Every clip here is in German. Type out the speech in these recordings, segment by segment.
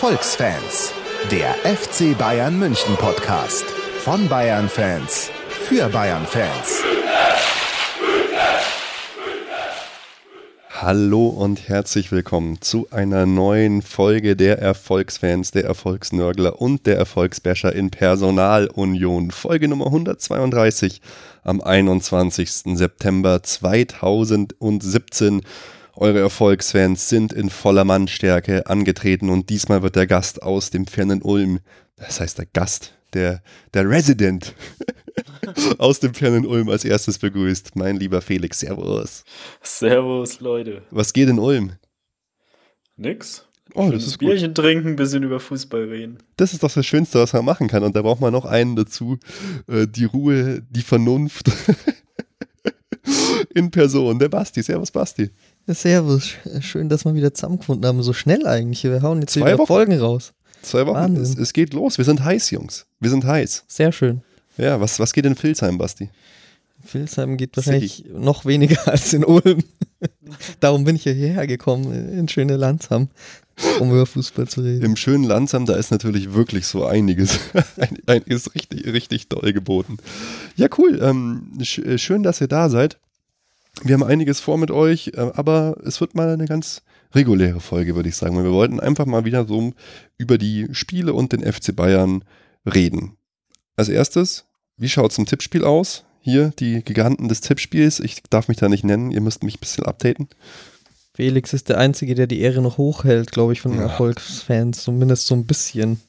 Erfolgsfans, der FC Bayern München Podcast von Bayern Fans für Bayern Fans. Hallo und herzlich willkommen zu einer neuen Folge der Erfolgsfans, der Erfolgsnörgler und der Erfolgsbäscher in Personalunion. Folge Nummer 132 am 21. September 2017. Eure Erfolgsfans sind in voller Mannstärke angetreten und diesmal wird der Gast aus dem fernen Ulm, das heißt der Gast, der, der Resident aus dem fernen Ulm als erstes begrüßt. Mein lieber Felix, Servus. Servus, Leute. Was geht in Ulm? Nix. Oh, das ist Bierchen gut. trinken, ein bisschen über Fußball reden. Das ist doch das Schönste, was man machen kann. Und da braucht man noch einen dazu. Äh, die Ruhe, die Vernunft in Person. Der Basti. Servus, Basti. Servus, schön, dass wir wieder zusammengefunden haben. So schnell eigentlich. Wir hauen jetzt Zwei wieder Wochen? Folgen raus. Zwei Wochen. Es, es, geht los. Wir sind heiß, Jungs. Wir sind heiß. Sehr schön. Ja, was, was geht in Filzheim, Basti? In Filzheim geht wahrscheinlich See. noch weniger als in Ulm. Darum bin ich ja hierher gekommen, in schöne Landsheim, um über Fußball zu reden. Im schönen Landsheim, da ist natürlich wirklich so einiges. einiges richtig, richtig toll geboten. Ja, cool. Ähm, schön, dass ihr da seid. Wir haben einiges vor mit euch, äh, aber es wird mal eine ganz reguläre Folge, würde ich sagen. wir wollten einfach mal wieder so über die Spiele und den FC Bayern reden. Als erstes, wie schaut es im Tippspiel aus? Hier die Giganten des Tippspiels. Ich darf mich da nicht nennen, ihr müsst mich ein bisschen updaten. Felix ist der Einzige, der die Ehre noch hochhält, glaube ich, von den ja. Erfolgsfans. Zumindest so ein bisschen.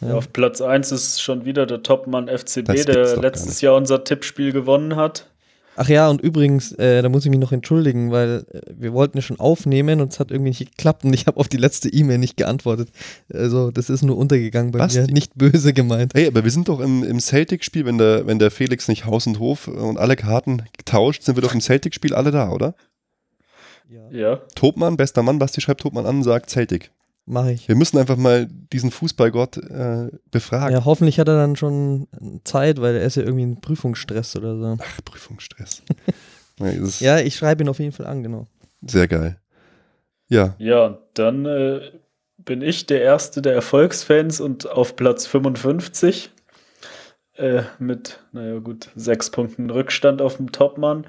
Ja. Auf Platz 1 ist schon wieder der Topmann FCB, der letztes Jahr unser Tippspiel gewonnen hat. Ach ja, und übrigens, äh, da muss ich mich noch entschuldigen, weil äh, wir wollten ja schon aufnehmen und es hat irgendwie nicht geklappt und ich habe auf die letzte E-Mail nicht geantwortet. Also, das ist nur untergegangen bei Basti. mir, nicht böse gemeint. Hey, aber wir sind doch im, im Celtic-Spiel, wenn der, wenn der Felix nicht Haus und Hof und alle Karten tauscht, sind wir doch im Celtic-Spiel alle da, oder? Ja. ja. Topmann, bester Mann, Basti schreibt Topmann an, sagt Celtic. Mache ich. Wir müssen einfach mal diesen Fußballgott äh, befragen. Ja, hoffentlich hat er dann schon Zeit, weil er ist ja irgendwie ein Prüfungsstress oder so. Ach, Prüfungsstress. ja, ich schreibe ihn auf jeden Fall an, genau. Sehr geil. Ja. Ja, dann äh, bin ich der Erste der Erfolgsfans und auf Platz 55 äh, mit, naja gut, sechs Punkten Rückstand auf dem Topmann.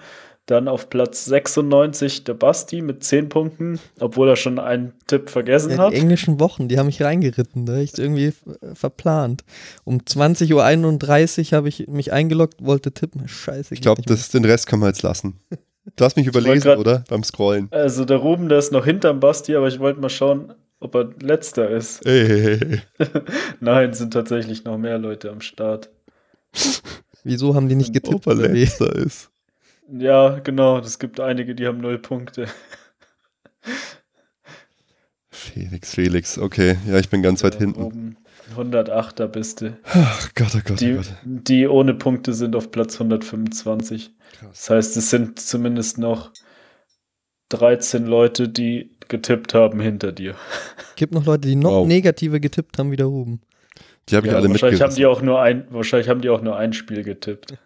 Dann auf Platz 96 der Basti mit 10 Punkten, obwohl er schon einen Tipp vergessen ja, hat. Die englischen Wochen, die haben mich reingeritten, da habe ich es irgendwie verplant. Um 20.31 Uhr habe ich mich eingeloggt, wollte tippen. Scheiße. Ich glaube, den Rest können wir jetzt lassen. Du hast mich überlesen, grad, oder? Beim Scrollen. Also der Ruben, der ist noch hinterm Basti, aber ich wollte mal schauen, ob er letzter ist. Ey. Nein, sind tatsächlich noch mehr Leute am Start. Wieso haben die nicht getippt? Ob er letzter ist. Ja, genau. Es gibt einige, die haben null Punkte. Felix, Felix, okay. Ja, ich bin ganz weit hinten. Oben 108er bist du. Ach Gott, oh Gott, die, oh Gott. Die ohne Punkte sind auf Platz 125. Krass. Das heißt, es sind zumindest noch 13 Leute, die getippt haben hinter dir. Gibt noch Leute, die noch wow. negative getippt haben wie der Ruben. Die habe ich ja, alle wahrscheinlich haben die auch nur ein, Wahrscheinlich haben die auch nur ein Spiel getippt.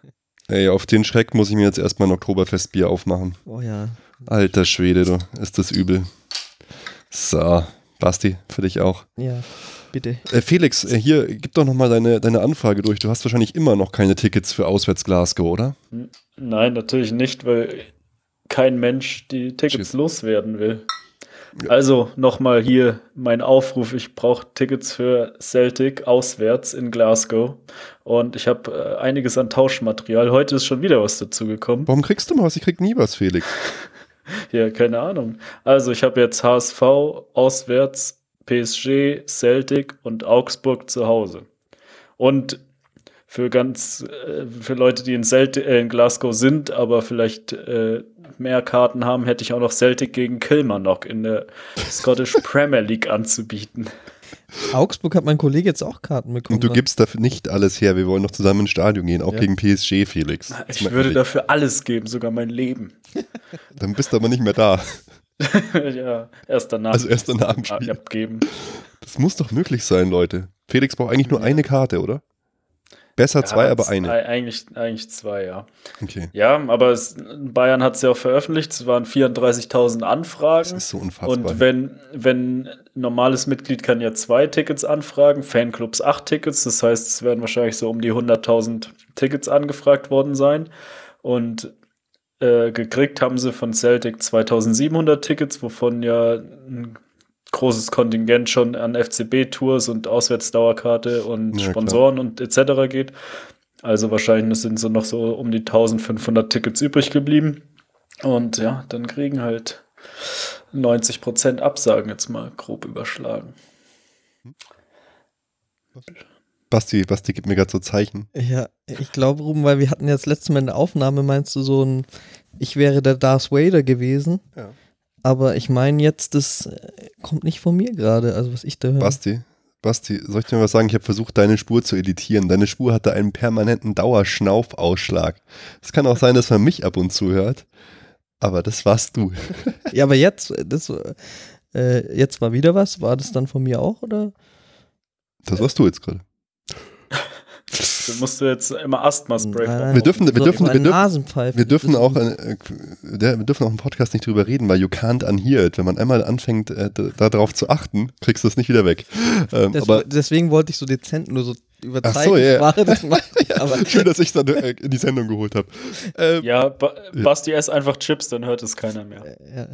Ey, auf den Schreck muss ich mir jetzt erstmal ein Oktoberfestbier aufmachen. Oh ja. Alter Schwede, du, ist das übel. So, Basti, für dich auch. Ja, bitte. Äh, Felix, äh, hier, gib doch nochmal deine, deine Anfrage durch. Du hast wahrscheinlich immer noch keine Tickets für Auswärts Glasgow, oder? Nein, natürlich nicht, weil kein Mensch die Tickets Schiss. loswerden will. Also nochmal hier mein Aufruf. Ich brauche Tickets für Celtic auswärts in Glasgow. Und ich habe äh, einiges an Tauschmaterial. Heute ist schon wieder was dazu gekommen. Warum kriegst du mal was? Ich krieg nie was, Felix. ja, keine Ahnung. Also ich habe jetzt HSV auswärts, PSG, Celtic und Augsburg zu Hause. Und für ganz, äh, für Leute, die in, Celtic, äh, in Glasgow sind, aber vielleicht äh, mehr Karten haben, hätte ich auch noch Celtic gegen Kilmarnock in der Scottish Premier League anzubieten. Augsburg hat mein Kollege jetzt auch Karten bekommen. Und du gibst dafür nicht alles her. Wir wollen noch zusammen ins Stadion gehen, auch ja. gegen PSG, Felix. Ich würde ehrlich. dafür alles geben, sogar mein Leben. Dann bist du aber nicht mehr da. ja, erst danach. Also erst danach Spiel. Abgeben. Das muss doch möglich sein, Leute. Felix braucht eigentlich nur ja. eine Karte, oder? Besser Ja, zwei, aber eine. ei- Eigentlich, eigentlich zwei, ja. Okay. Ja, aber es, Bayern hat es ja auch veröffentlicht. Es waren 34.000 Das Anfragen. ist so unfassbar. Und wenn, wenn ein normales Mitglied kann ja zwei Tickets anfragen, Fanclubs acht Tickets, das heißt, es werden wahrscheinlich so um die 100.000 Tickets angefragt worden sein. Und äh, gekriegt haben sie von Celtic 2700 Tickets, wovon ja ein großes Kontingent schon an FCB-Tours und Auswärtsdauerkarte und Ja, klar. Sponsoren und etc. geht. Also wahrscheinlich sind so noch so um die 1500 Tickets übrig geblieben. Und ja, dann kriegen halt 90% Absagen jetzt mal grob überschlagen. Basti, Basti gibt mir gerade so Zeichen. Ja, ich glaube, Ruben, weil wir hatten ja das letzte Mal in der Aufnahme, meinst du so ein, ich wäre der Darth Vader gewesen. Ja. Aber ich meine jetzt, das äh, kommt nicht von mir gerade, also was ich da höre. Basti, Basti, soll ich dir mal was sagen? Ich habe versucht, deine Spur zu editieren. Deine Spur hatte einen permanenten Dauerschnaufausschlag. Es kann auch sein, dass man mich ab und zu hört, aber das warst du. Ja, aber jetzt, das, äh, jetzt war wieder was. War das dann von mir auch, oder? Das warst du jetzt gerade. Da musst du jetzt immer Asthma-Spray Nein, Wir dürfen- wir dürfen- wir dürfen-. Wir dürfen Das- auch, äh, wir dürfen auch im Podcast nicht drüber reden, weil you can't unhear it. Wenn man einmal anfängt, äh, darauf zu achten, kriegst du es nicht wieder weg. Ähm, Das, aber deswegen wollte ich so dezent nur so über Ach so, ja, ja. Zeichensprache das machen. aber schön, dass ich dann äh, in die Sendung geholt habe. Ähm, Ja, ba Basti, ess einfach Chips, dann hört es keiner mehr. ja.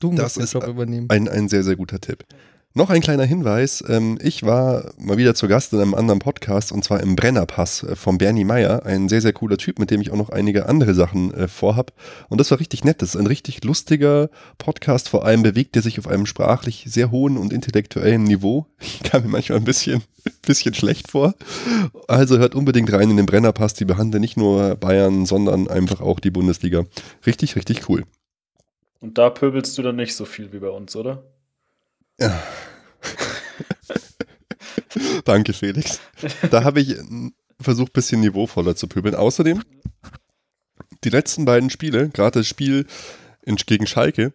Du Das musst den ist Job übernehmen. Ein, ein sehr, sehr guter Tipp. Noch ein kleiner Hinweis. Ähm, ich war mal wieder zu Gast in einem anderen Podcast und zwar im Brennerpass äh, von Bernie Meyer. Ein sehr, sehr cooler Typ, mit dem ich auch noch einige andere Sachen äh, vorhab. Und das war richtig nett. Das ist ein richtig lustiger Podcast. Vor allem bewegt er sich auf einem sprachlich sehr hohen und intellektuellen Niveau. Ich kam mir manchmal ein bisschen, bisschen schlecht vor. Also hört unbedingt rein in den Brennerpass. Die behandeln nicht nur Bayern, sondern einfach auch die Bundesliga. Richtig, richtig cool. Und da pöbelst du dann nicht so viel wie bei uns, oder? Danke, Felix. Da habe ich versucht, ein bisschen niveauvoller zu pöbeln. Außerdem, die letzten beiden Spiele, gerade das Spiel gegen Schalke,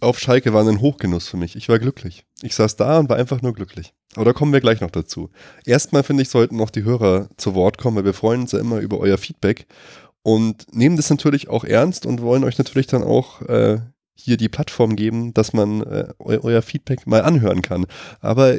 auf Schalke waren ein Hochgenuss für mich. Ich war glücklich. Ich saß da und war einfach nur glücklich. Aber da kommen wir gleich noch dazu. Erstmal finde ich, sollten noch die Hörer zu Wort kommen, weil wir freuen uns ja immer über euer Feedback und nehmen das natürlich auch ernst und wollen euch natürlich dann auch äh, hier die Plattform geben, dass man äh, eu euer Feedback mal anhören kann. Aber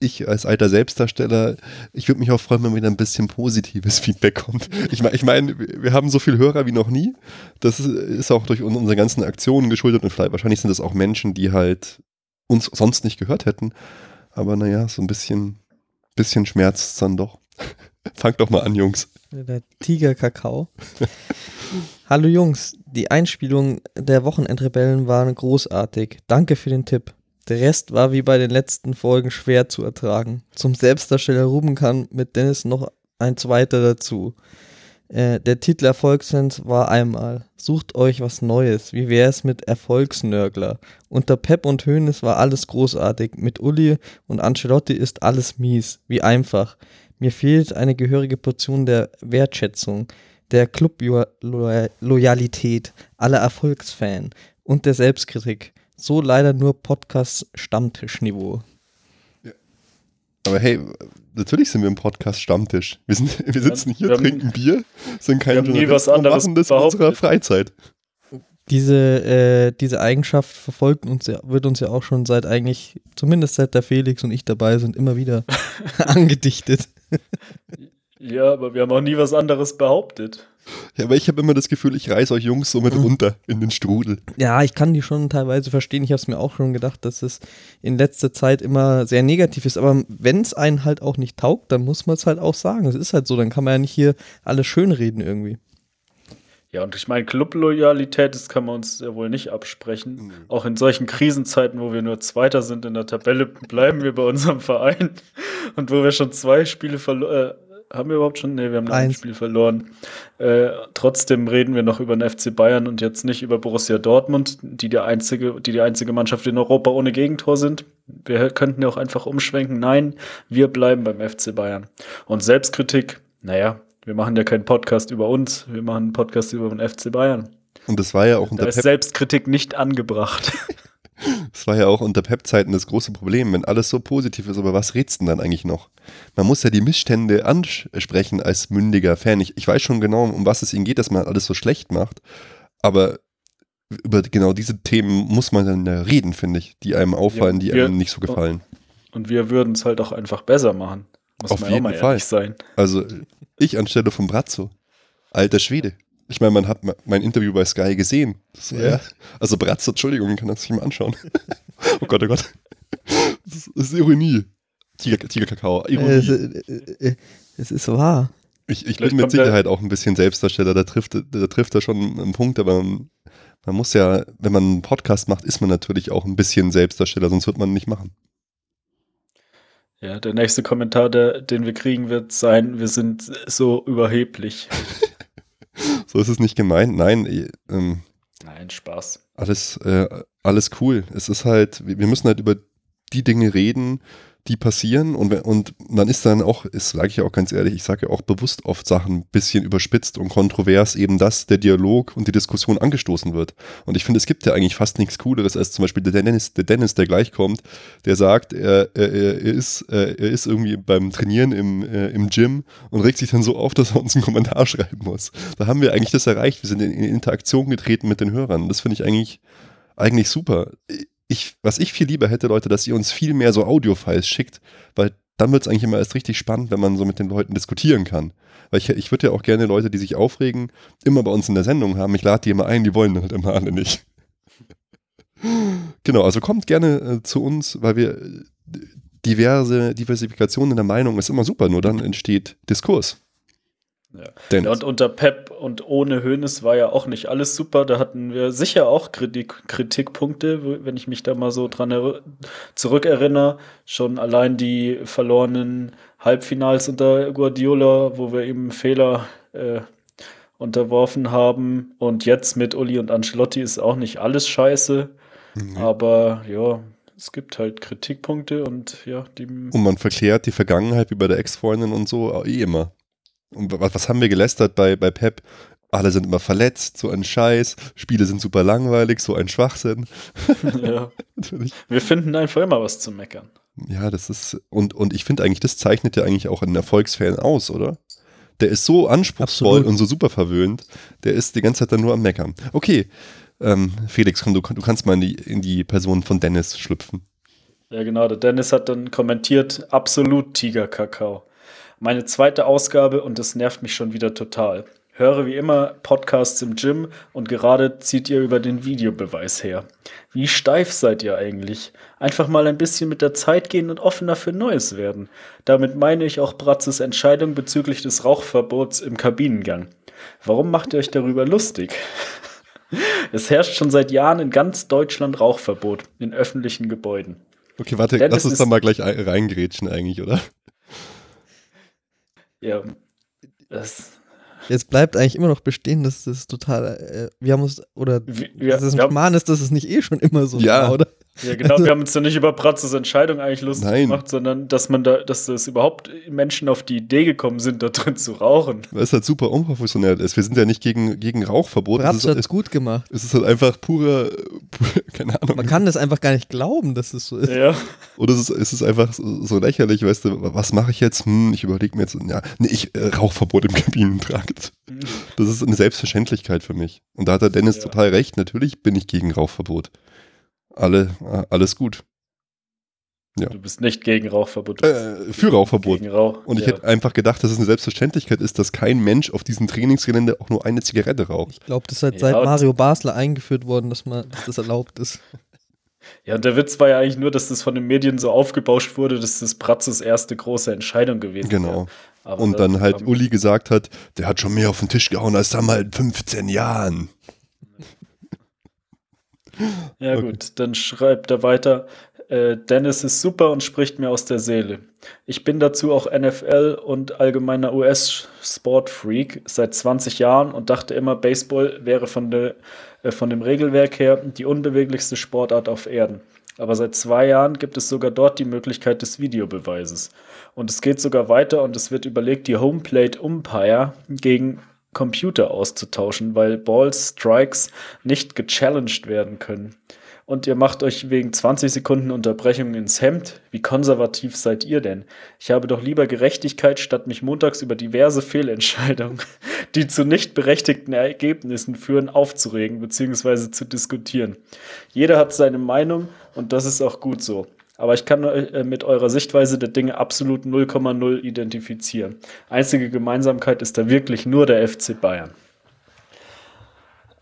ich als alter Selbstdarsteller, ich würde mich auch freuen, wenn wieder ein bisschen positives Feedback kommt. Ich meine, ich mein, wir haben so viele Hörer wie noch nie. Das ist- auch durch un- unsere ganzen Aktionen geschuldet und vielleicht, wahrscheinlich sind das auch Menschen, die halt uns sonst nicht gehört hätten. Aber naja, so ein bisschen, bisschen schmerzt dann doch. Fangt doch mal an, Jungs. Der Tiger Kakao. Hallo Jungs, die Einspielung der Wochenendrebellen waren großartig. Danke für den Tipp. Der Rest war wie bei den letzten Folgen schwer zu ertragen. Zum Selbstdarsteller Ruben kann mit Dennis noch ein zweiter dazu. Äh, der Titel Erfolgsfans war einmal. Sucht euch was Neues. Wie wär's mit Erfolgsnörgler? Unter Pep und Hoeneß war alles großartig. Mit Uli und Ancelotti ist alles mies. Wie einfach. Mir fehlt eine gehörige Portion der Wertschätzung, der Club-Loyalität aller Erfolgsfan und der Selbstkritik. So leider nur Podcast-Stammtischniveau. Aber hey, natürlich sind wir im Podcast Stammtisch. Wir, sind, wir sitzen hier, wir haben- trinken Bier, sind keine haben Journalisten was und anderes machen das in unserer. Freizeit. Diese, äh, diese Eigenschaft verfolgt uns ja, wird uns ja auch schon seit eigentlich, zumindest seit der Felix und ich dabei sind, immer wieder angedichtet. Ja, aber wir haben auch nie was anderes behauptet. Ja, aber ich habe immer das Gefühl, ich reiße euch Jungs so mit runter in den Strudel. Ja, ich kann die schon teilweise verstehen. Ich habe es mir auch schon gedacht, dass es in letzter Zeit immer sehr negativ ist. Aber wenn es einen halt auch nicht taugt, dann muss man es halt auch sagen. Es ist halt so, dann kann man ja nicht hier alles schönreden irgendwie. Ja, und ich meine, Club-Loyalität, das kann man uns ja wohl nicht absprechen. Auch in solchen Krisenzeiten, wo wir nur Zweiter sind in der Tabelle, bleiben wir bei unserem Verein. Und wo wir schon zwei Spiele verloren, äh, haben wir überhaupt schon? Nee, wir haben nur ein. Spiel verloren. Äh, trotzdem reden wir noch über den FC Bayern und jetzt nicht über Borussia Dortmund, die, der einzige, die die einzige Mannschaft in Europa ohne Gegentor sind. Wir könnten ja auch einfach umschwenken. Nein, wir bleiben beim FC Bayern. Und Selbstkritik, naja, wir machen ja keinen Podcast über uns, wir machen einen Podcast über den FC Bayern. Und das war ja auch Da unter ist Pep, Selbstkritik nicht angebracht. Das war ja auch unter Pep-Zeiten das große Problem, wenn alles so positiv ist, aber was redst du denn dann eigentlich noch? Man muss ja die Missstände ansprechen als mündiger Fan. Ich, ich weiß schon genau, um was es ihnen geht, dass man alles so schlecht macht, aber über genau diese Themen muss man dann ja reden, finde ich, die einem auffallen, die wir- einem nicht so gefallen. Und wir würden es halt auch einfach besser machen. Muss Auf man jeden auch mal Fall. sein. Also ich anstelle von Brazzo. Alter Schwede. Ich meine, man hat mein Interview bei Sky gesehen. Das war Ja. ja. Also Brazzo, Entschuldigung, kann das sich mal anschauen. oh Gott, oh Gott. Das ist, Ironie. Tiger, Tigerkakao, Äh, Ironie. Es, äh, äh, es ist wahr. Ich, ich bin mit Sicherheit auch ein bisschen Selbstdarsteller, da trifft, da trifft er schon einen Punkt, aber man muss ja, wenn man einen Podcast macht, ist man natürlich auch ein bisschen Selbstdarsteller, sonst wird man ihn nicht machen. Ja, der nächste Kommentar, der, den wir kriegen, wird sein, wir sind so überheblich. So ist es nicht gemeint. Nein, eh, ähm, Nein, Spaß. alles, äh, alles cool. Es ist halt, wir müssen halt über die Dinge reden, die passieren und, und man ist dann auch, das sage ich ja auch ganz ehrlich, ich sage ja auch bewusst oft Sachen ein bisschen überspitzt und kontrovers, eben dass der Dialog und die Diskussion angestoßen wird. Und ich finde, es gibt ja eigentlich fast nichts Cooleres als zum Beispiel der Dennis, der Dennis, der gleich kommt, der sagt, er, er, er, ist, er ist irgendwie beim Trainieren im, äh, im Gym und regt sich dann so auf, dass er uns einen Kommentar schreiben muss. Da haben wir eigentlich das erreicht. Wir sind in, in Interaktion getreten mit den Hörern. Das finde ich eigentlich, eigentlich super. Ich, was ich viel lieber hätte, Leute, dass ihr uns viel mehr so Audiofiles schickt, weil dann wird es eigentlich immer erst richtig spannend, wenn man so mit den Leuten diskutieren kann. Weil ich, ich würde ja auch gerne Leute, die sich aufregen, immer bei uns in der Sendung haben. Ich lade die immer ein, die wollen halt immer alle nicht. genau, also kommt gerne äh, zu uns, weil wir äh, diverse Diversifikation in der Meinung ist immer super, nur dann entsteht Diskurs. Ja. Ja, und unter Pep und ohne Hönes war ja auch nicht alles super. Da hatten wir sicher auch Kritik, Kritikpunkte, wenn ich mich da mal so dran zurückerinnere. Schon allein die verlorenen Halbfinals unter Guardiola, wo wir ihm Fehler äh, unterworfen haben. Und jetzt mit Uli und Ancelotti ist auch nicht alles scheiße. Mhm. Aber ja, es gibt halt Kritikpunkte und ja, die. Und man verklärt die Vergangenheit wie bei der Ex-Freundin und so eh immer. Und was, was haben wir gelästert bei, bei Pep? Alle sind immer verletzt, so ein Scheiß. Spiele sind super langweilig, so ein Schwachsinn. ja. Wir finden einfach immer was zu meckern. Ja, das ist. Und, und ich finde eigentlich, das zeichnet ja eigentlich auch einen Erfolgsfan aus, oder? Der ist so anspruchsvoll Absolut. und so super verwöhnt. Der ist die ganze Zeit dann nur am Meckern. Okay, ähm, Felix, komm, du, du kannst mal in die, in die Person von Dennis schlüpfen. Ja, genau. Der Dennis hat dann kommentiert, absolut Tiger-Kakao. Meine zweite Ausgabe und das nervt mich schon wieder total. Höre wie immer Podcasts im Gym und gerade zieht ihr über den Videobeweis her. Wie steif seid ihr eigentlich? Einfach mal ein bisschen mit der Zeit gehen und offener für Neues werden. Damit meine ich auch Bratzes Entscheidung bezüglich des Rauchverbots im Kabinengang. Warum macht ihr euch darüber lustig? Es herrscht schon seit Jahren in ganz Deutschland Rauchverbot in öffentlichen Gebäuden. Okay, warte, Dennis lass uns da mal gleich ein- reingrätschen eigentlich, oder? Ja, das, Jetzt bleibt eigentlich immer noch bestehen, dass das total, äh, wir haben uns, oder wir, wir, dass es ein wir haben, Schmarrn ist, dass es nicht eh schon immer so Ja. war, oder? Ja, genau, wir haben uns ja nicht über Pratzes Entscheidung eigentlich lustig Nein. gemacht, sondern dass man da, dass das überhaupt Menschen auf die Idee gekommen sind, da drin zu rauchen. Weil es halt super unprofessionell ist. Wir sind ja nicht gegen, gegen Rauchverbot. Bratz ist, hat es, gut gemacht. es ist halt einfach purer, pur, keine Ahnung. Man kann das einfach gar nicht glauben, dass es so ist. Ja, Oder es ist, es ist einfach so, so lächerlich, weißt du, was mache ich jetzt? Hm, ich überlege mir jetzt, ja, nee, ich äh, Rauchverbot im Kabinentrakt. Das ist eine Selbstverständlichkeit für mich. Und da hat der Dennis Ja. total recht. Natürlich bin ich gegen Rauchverbot. Alle, äh, alles gut. du bist nicht gegen Rauchverbot. bist Äh, für Rauchverbot. Gegen Rauch. Und ich ja. hätte einfach gedacht, dass es eine Selbstverständlichkeit ist, dass kein Mensch auf diesem Trainingsgelände auch nur eine Zigarette raucht. Ich glaube, das ist halt Ja, seit Mario Basler eingeführt worden, dass, man, dass das erlaubt ist. ja, und der Witz war ja eigentlich nur, dass das von den Medien so aufgebauscht wurde, dass das Pratzes erste große Entscheidung gewesen Genau. wäre. Aber Und dann halt Uli gesagt hat, der hat schon mehr auf den Tisch gehauen als damals in 15 Jahren. Ja, Okay. gut, dann schreibt er weiter. Äh, Dennis ist super und spricht mir aus der Seele. Ich bin dazu auch NFL und allgemeiner US-Sportfreak seit 20 Jahren und dachte immer, Baseball wäre von, der, äh, von dem Regelwerk her die unbeweglichste Sportart auf Erden. Aber seit zwei Jahren gibt es sogar dort die Möglichkeit des Videobeweises. Und es geht sogar weiter und es wird überlegt, die Homeplate Umpire gegen Computer auszutauschen, weil Balls, Strikes nicht gechallenged werden können. und ihr macht euch wegen 20 Sekunden Unterbrechung ins Hemd. Wie konservativ seid ihr denn? Ich habe doch lieber Gerechtigkeit, statt mich montags über diverse Fehlentscheidungen, die zu nicht berechtigten Ergebnissen führen, aufzuregen bzw. zu diskutieren. Jeder hat seine Meinung und das ist auch gut so. Aber ich kann äh, mit eurer Sichtweise der Dinge absolut 0,0 identifizieren. Einzige Gemeinsamkeit ist da wirklich nur der FC Bayern.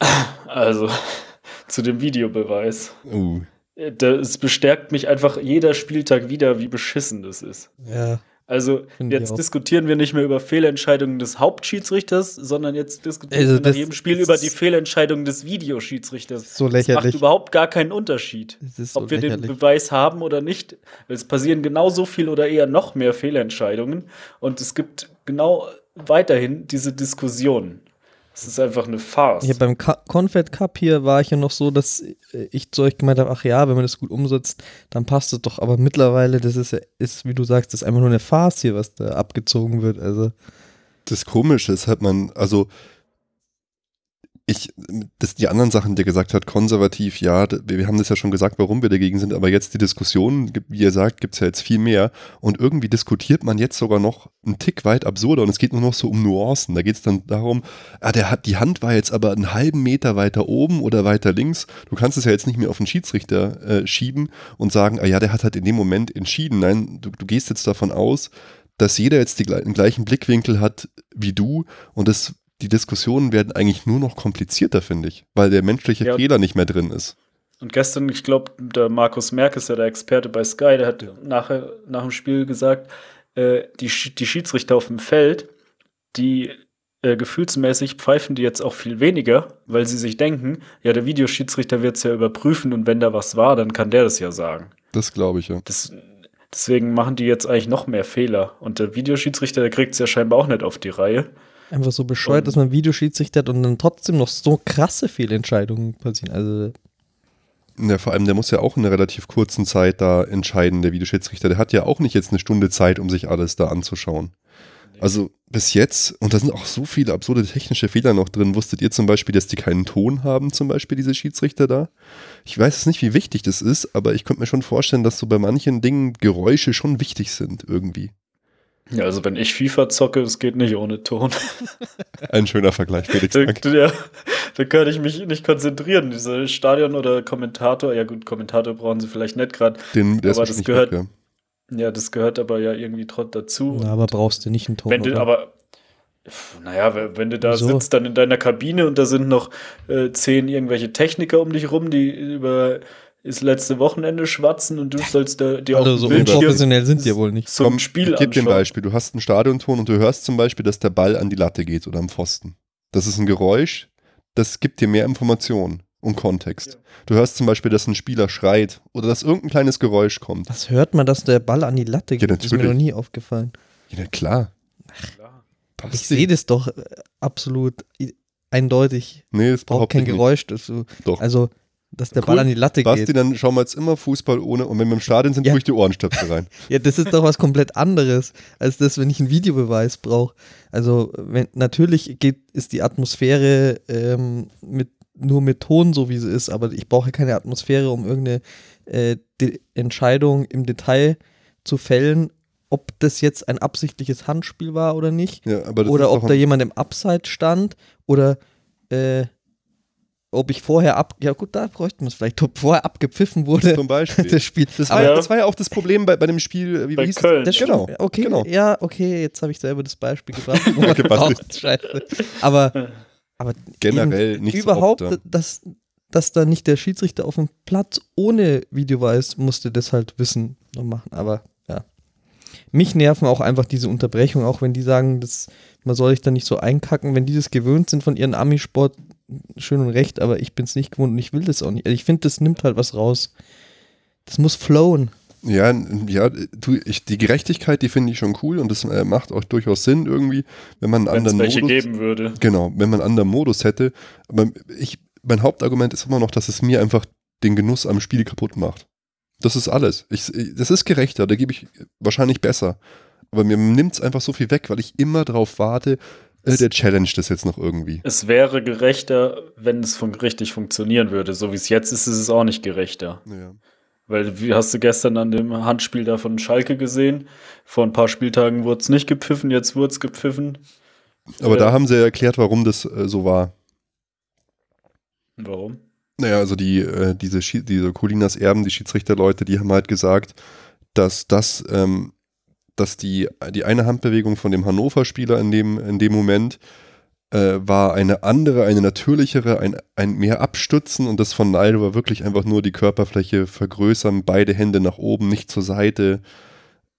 Also, zu dem Videobeweis. Uh. Es bestärkt mich einfach jeder Spieltag wieder, wie beschissen das ist. Ja. Also jetzt diskutieren wir nicht mehr über Fehlentscheidungen des Hauptschiedsrichters, sondern jetzt diskutieren Also wir nach jedem Spiel über die Fehlentscheidungen des Videoschiedsrichters. So Das macht lächerlich. überhaupt gar keinen Unterschied, so ob wir den lächerlich. Beweis haben oder nicht. Es passieren genauso viel oder eher noch mehr Fehlentscheidungen und es gibt genau weiterhin diese Diskussionen. Es ist einfach eine Farce. Hier beim Ka Confed Cup hier war ich ja noch so, dass äh, ich zu euch gemeint habe, ach ja, wenn man das gut umsetzt, dann passt es doch. Aber mittlerweile, das ist ja, ist, wie du sagst, das ist einfach nur eine Farce hier, was da abgezogen wird. Also, Das Komische ist, hat man, also ich, das, die anderen Sachen, die er gesagt hat, konservativ, ja, wir, haben das ja schon gesagt, warum wir dagegen sind, aber jetzt die Diskussion, wie ihr sagt, gibt es ja jetzt viel mehr und irgendwie diskutiert man jetzt sogar noch einen Tick weit absurder und es geht nur noch so um Nuancen. Da geht es dann darum, ah, der hat, die Hand war jetzt aber einen halben Meter weiter oben oder weiter links. Du kannst es ja jetzt nicht mehr auf den Schiedsrichter äh, schieben und sagen, ah ja, der hat halt in dem Moment entschieden. Nein, du, du gehst jetzt davon aus, dass jeder jetzt die, den gleichen Blickwinkel hat wie du und das, die Diskussionen werden eigentlich nur noch komplizierter, finde ich, weil der menschliche Ja. Fehler nicht mehr drin ist. Und gestern, ich glaube, der Markus Merck ist ja der Experte bei Sky, der hat nachher, nach dem Spiel gesagt, äh, die, die Schiedsrichter auf dem Feld, die äh, gefühlsmäßig pfeifen die jetzt auch viel weniger, weil sie sich denken, ja, der Videoschiedsrichter wird es ja überprüfen und wenn da was war, dann kann der das ja sagen. Das glaube ich ja. Das, deswegen machen die jetzt eigentlich noch mehr Fehler. Und der Videoschiedsrichter, der kriegt es ja scheinbar auch nicht auf die Reihe. Einfach so bescheuert, Und- dass man Videoschiedsrichter hat und dann trotzdem noch so krasse Fehlentscheidungen passieren. Also, Ja, vor allem, der muss ja auch in einer relativ kurzen Zeit da entscheiden, der Videoschiedsrichter. Der hat ja auch nicht jetzt eine Stunde Zeit, um sich alles da anzuschauen. Also bis jetzt, und da sind auch so viele absurde technische Fehler noch drin. Wusstet ihr zum Beispiel, dass die keinen Ton haben, zum Beispiel diese Schiedsrichter da? Ich weiß es nicht, wie wichtig das ist, aber ich könnte mir schon vorstellen, dass so bei manchen Dingen Geräusche schon wichtig sind irgendwie. Ja, also wenn ich FIFA zocke, es geht nicht ohne Ton. Ein schöner Vergleich, Felix. Da, Danke. ja, da kann ich mich nicht konzentrieren. Dieser Stadion oder Kommentator, ja gut, Kommentator brauchen sie vielleicht nicht gerade. Aber das gehört- weg, ja. Ja, das gehört aber ja irgendwie trotz dazu. na, aber brauchst du nicht einen Ton. wenn du oder? aber, naja, wenn- wenn du da Wieso? sitzt, dann in deiner Kabine und da sind noch äh, zehn irgendwelche Techniker um dich rum, die über das letzte Wochenende schwatzen und du sollst da, dir also auf so Bildschirm unprofessionell sind die ja wohl nicht. zum Komm, Spiel ich gebe dir ein. Beispiel. Du hast einen Stadionton und du hörst zum Beispiel, dass der Ball an die Latte geht oder am Pfosten. Das ist ein Geräusch, das gibt dir mehr Informationen und Kontext. Du hörst zum Beispiel, dass ein Spieler schreit oder dass irgendein kleines Geräusch kommt. Was hört man, dass der Ball an die Latte geht? das ist mir noch nie aufgefallen. Ja, na klar. Klar. Ich sehe das doch äh, absolut i- eindeutig. Nee, es Braucht kein Geräusch. Das so, Doch. also, dass der Cool. Ball an die Latte Basti, geht. dann schauen wir jetzt immer Fußball ohne und wenn wir im Stadion sind, Ja. tue ich die Ohrenstöpsel rein. Ja, das ist doch was komplett anderes, als das, wenn ich einen Videobeweis brauche. Also, wenn, natürlich geht, ist die Atmosphäre ähm, mit, nur mit Ton so, wie sie ist, aber ich brauche keine Atmosphäre, um irgendeine äh, Entscheidung im Detail zu fällen, ob das jetzt ein absichtliches Handspiel war oder nicht. Ja, aber das oder ob da jemand im Abseits stand oder äh, ob ich vorher ab. Ja, gut, da bräuchten wir es vielleicht, ob vorher abgepfiffen wurde. zum Beispiel. Das Spiel. Das war, ja. Das war ja auch das Problem bei, bei dem Spiel, wie Bei hieß es? Köln. das Genau, stimmt. Okay, genau. ja, okay, jetzt habe ich selber das Beispiel gebracht. braucht. Scheiße. Aber, aber Generell nicht überhaupt, oft, ja. dass, dass da nicht der Schiedsrichter auf dem Platz ohne Videobeweis musste das halt wissen und machen. Aber ja. Mich nerven auch einfach diese Unterbrechungen, auch wenn die sagen, dass man soll sich da nicht so einkacken, wenn die das gewöhnt sind von ihren Amisport, schön und recht, aber ich bin es nicht gewohnt und ich will das auch nicht. Also ich finde, das nimmt halt was raus. Das muss flowen. Ja, ja, du, ich, die Gerechtigkeit, die finde ich schon cool und das äh, macht auch durchaus Sinn irgendwie, wenn man einen Wenn es anderen welche Modus, geben würde. genau, wenn man einen anderen Modus hätte. Aber ich, mein Hauptargument ist immer noch, dass es mir einfach den Genuss am Spiel kaputt macht. Das ist alles. Ich, das ist gerechter, da gebe ich wahrscheinlich besser. Aber mir nimmt es einfach so viel weg, weil ich immer darauf warte, Äh, der challenge das jetzt noch irgendwie. Es wäre gerechter, wenn es fun richtig funktionieren würde. So wie es jetzt ist, ist es auch nicht gerechter. Ja. Weil, wie hast du gestern an dem Handspiel da von Schalke gesehen? Vor ein paar Spieltagen wurde es nicht gepfiffen, jetzt wurde es gepfiffen. Aber Äh, da haben sie ja erklärt, warum das äh, so war. Warum? Naja, also die, äh, diese, Schi- diese Colinas Erben, die Schiedsrichterleute, die haben halt gesagt, dass das, ähm, dass die, die eine Handbewegung von dem Hannover-Spieler in dem, in dem Moment äh, war eine andere, eine natürlichere, ein, ein mehr Abstützen und das von Naldo war wirklich einfach nur die Körperfläche vergrößern, beide Hände nach oben, nicht zur Seite.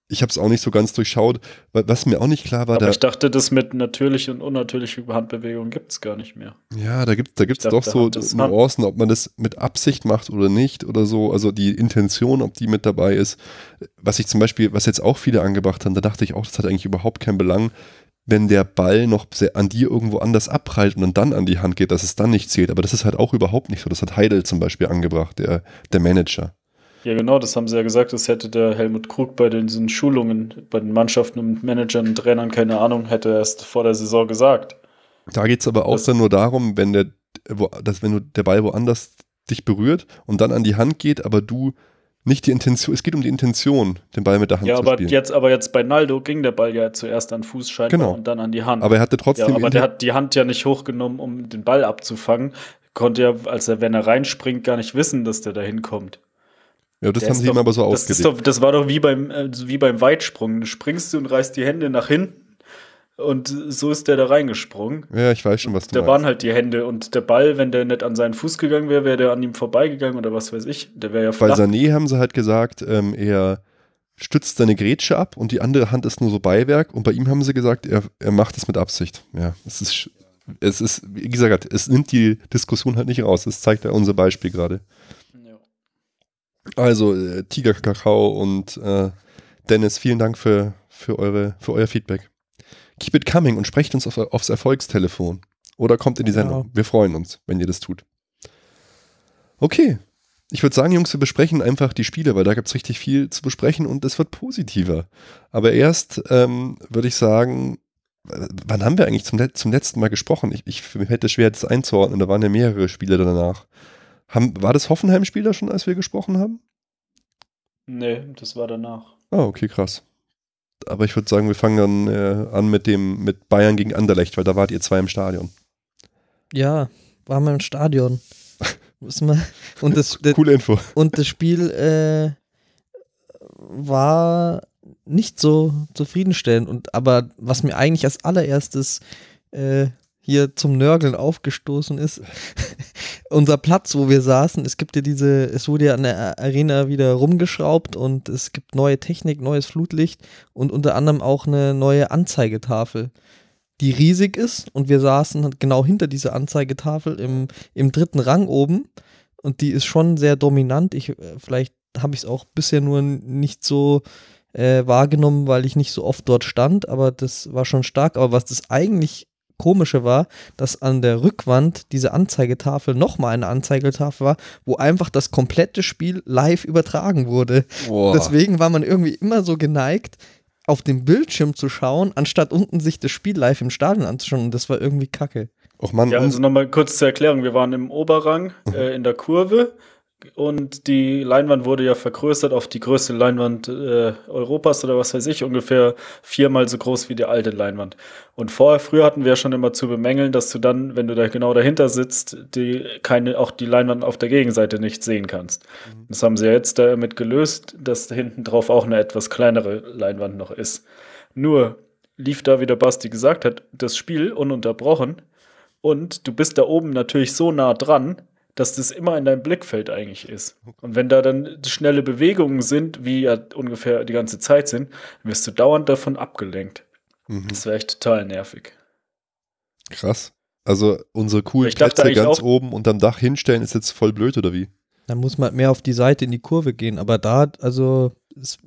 Ich habe es auch nicht so ganz durchschaut. Wa- Was mir auch nicht klar war, Aber da, ich dachte, das mit natürlich und unnatürliche Handbewegungen gibt es gar nicht mehr. Ja, da gibt es da gibt's doch so. Nuancen, ob man das mit Absicht macht oder nicht oder so. Also die Intention, ob die mit dabei ist. Was ich zum Beispiel, was jetzt auch viele angebracht haben, da dachte ich auch, das hat eigentlich überhaupt keinen Belang, wenn der Ball noch an dir irgendwo anders abprallt und dann an die Hand geht, dass es dann nicht zählt. Aber das ist halt auch überhaupt nicht so. Das hat Heidel zum Beispiel angebracht, der, der Manager. Ja, genau, das haben sie ja gesagt, das hätte der Helmut Krug bei den, diesen Schulungen, bei den Mannschaften und Managern und Trainern, keine Ahnung, hätte er erst vor der Saison gesagt. Da geht es aber auch Das- dann nur darum, wenn der, wo, dass wenn du der Ball woanders dich berührt und dann an die Hand geht, aber du nicht die Intention, es geht um die Intention, den Ball mit der Hand Ja, zu aber spielen. jetzt, aber jetzt bei Naldo ging der Ball ja zuerst an Fuß scheinbar Genau. und dann an die Hand. aber er hatte ja, trotzdem aber in der hat die Hand ja nicht hochgenommen, um den Ball abzufangen. Konnte ja, als er, wenn er reinspringt, gar nicht wissen, dass der da hinkommt. Ja, das Der haben sie ihm doch- aber so das, ist ausgelegt. doch, das war doch wie beim, äh, wie beim Weitsprung. Du springst du und reißt die Hände nach hinten und so ist der da reingesprungen. ja, ich weiß schon, was du Da meinst. waren halt die Hände und der Ball, wenn der nicht an seinen Fuß gegangen wäre, wäre der an ihm vorbeigegangen oder was weiß ich. Der wäre ja Bei flach. Sané haben sie halt gesagt, ähm, er stützt seine Grätsche ab und die andere Hand ist nur so Beiwerk. Und bei ihm haben sie gesagt, er, er macht es mit Absicht. Ja, es ist, es ist, wie gesagt, es nimmt die Diskussion halt nicht raus. Das zeigt ja unser Beispiel gerade. Also, äh, Tiger Kakao und äh, Dennis, vielen Dank für, für, eure, für euer Feedback. Keep it coming und sprecht uns auf, aufs Erfolgstelefon. Oder kommt in die Ja. Sendung. Wir freuen uns, wenn ihr das tut. Okay. Ich würde sagen, Jungs, wir besprechen einfach die Spiele, weil da gibt es richtig viel zu besprechen und es wird positiver. Aber erst ähm, würde ich sagen, wann haben wir eigentlich zum, zum letzten Mal gesprochen? Ich, ich, fällt es schwer, das einzuordnen. Da waren ja mehrere Spiele danach. Haben, war das Hoffenheim-Spiel da schon, als wir gesprochen haben? Nee, das war danach. Ah, okay, krass. Aber ich würde sagen, wir fangen dann äh, an mit dem mit Bayern gegen Anderlecht, weil da wart ihr zwei im Stadion. Ja, waren wir im Stadion. Müssen wir, und, das, das, Coole Info. und das Spiel äh, war nicht so zufriedenstellend. Und, aber was mir eigentlich als allererstes äh, hier zum Nörgeln aufgestoßen ist, unser Platz, wo wir saßen, es gibt ja diese, es wurde ja an der Arena wieder rumgeschraubt und es gibt neue Technik, neues Flutlicht und unter anderem auch eine neue Anzeigetafel, die riesig ist und wir saßen genau hinter dieser Anzeigetafel im, im dritten Rang oben und die ist schon sehr dominant. Ich, äh, vielleicht habe ich es auch bisher nur nicht so äh, wahrgenommen, weil ich nicht so oft dort stand, aber das war schon stark. Aber was das eigentlich Komische war, dass an der Rückwand diese Anzeigetafel nochmal eine Anzeigetafel war, wo einfach das komplette Spiel live übertragen wurde. Boah. Deswegen war man irgendwie immer so geneigt, auf dem Bildschirm zu schauen, anstatt unten sich das Spiel live im Stadion anzuschauen. Und das war irgendwie kacke. Och Mann, Ja, also nochmal kurz zur Erklärung. Wir waren im Oberrang äh, in der Kurve und die Leinwand wurde ja vergrößert auf die größte Leinwand äh, Europas oder was weiß ich, ungefähr viermal so groß wie die alte Leinwand. Und vorher, früher hatten wir ja schon immer zu bemängeln, dass du dann, wenn du da genau dahinter sitzt, die keine, auch die Leinwand auf der Gegenseite nicht sehen kannst. Das haben sie ja jetzt damit gelöst, dass da hinten drauf auch eine etwas kleinere Leinwand noch ist. Nur lief da, wie der Basti gesagt hat, das Spiel ununterbrochen. Und du bist da oben natürlich so nah dran, dass das immer in deinem Blickfeld eigentlich ist. Und wenn da dann schnelle Bewegungen sind, wie ja ungefähr die ganze Zeit sind, dann wirst du dauernd davon abgelenkt. mhm. Das wäre echt total nervig. krass. Also unsere coolen Ich dachte Plätze ganz oben unterm Dach hinstellen, ist jetzt voll blöd, oder wie? Da muss man mehr auf die Seite in die Kurve gehen. Aber da, also, ist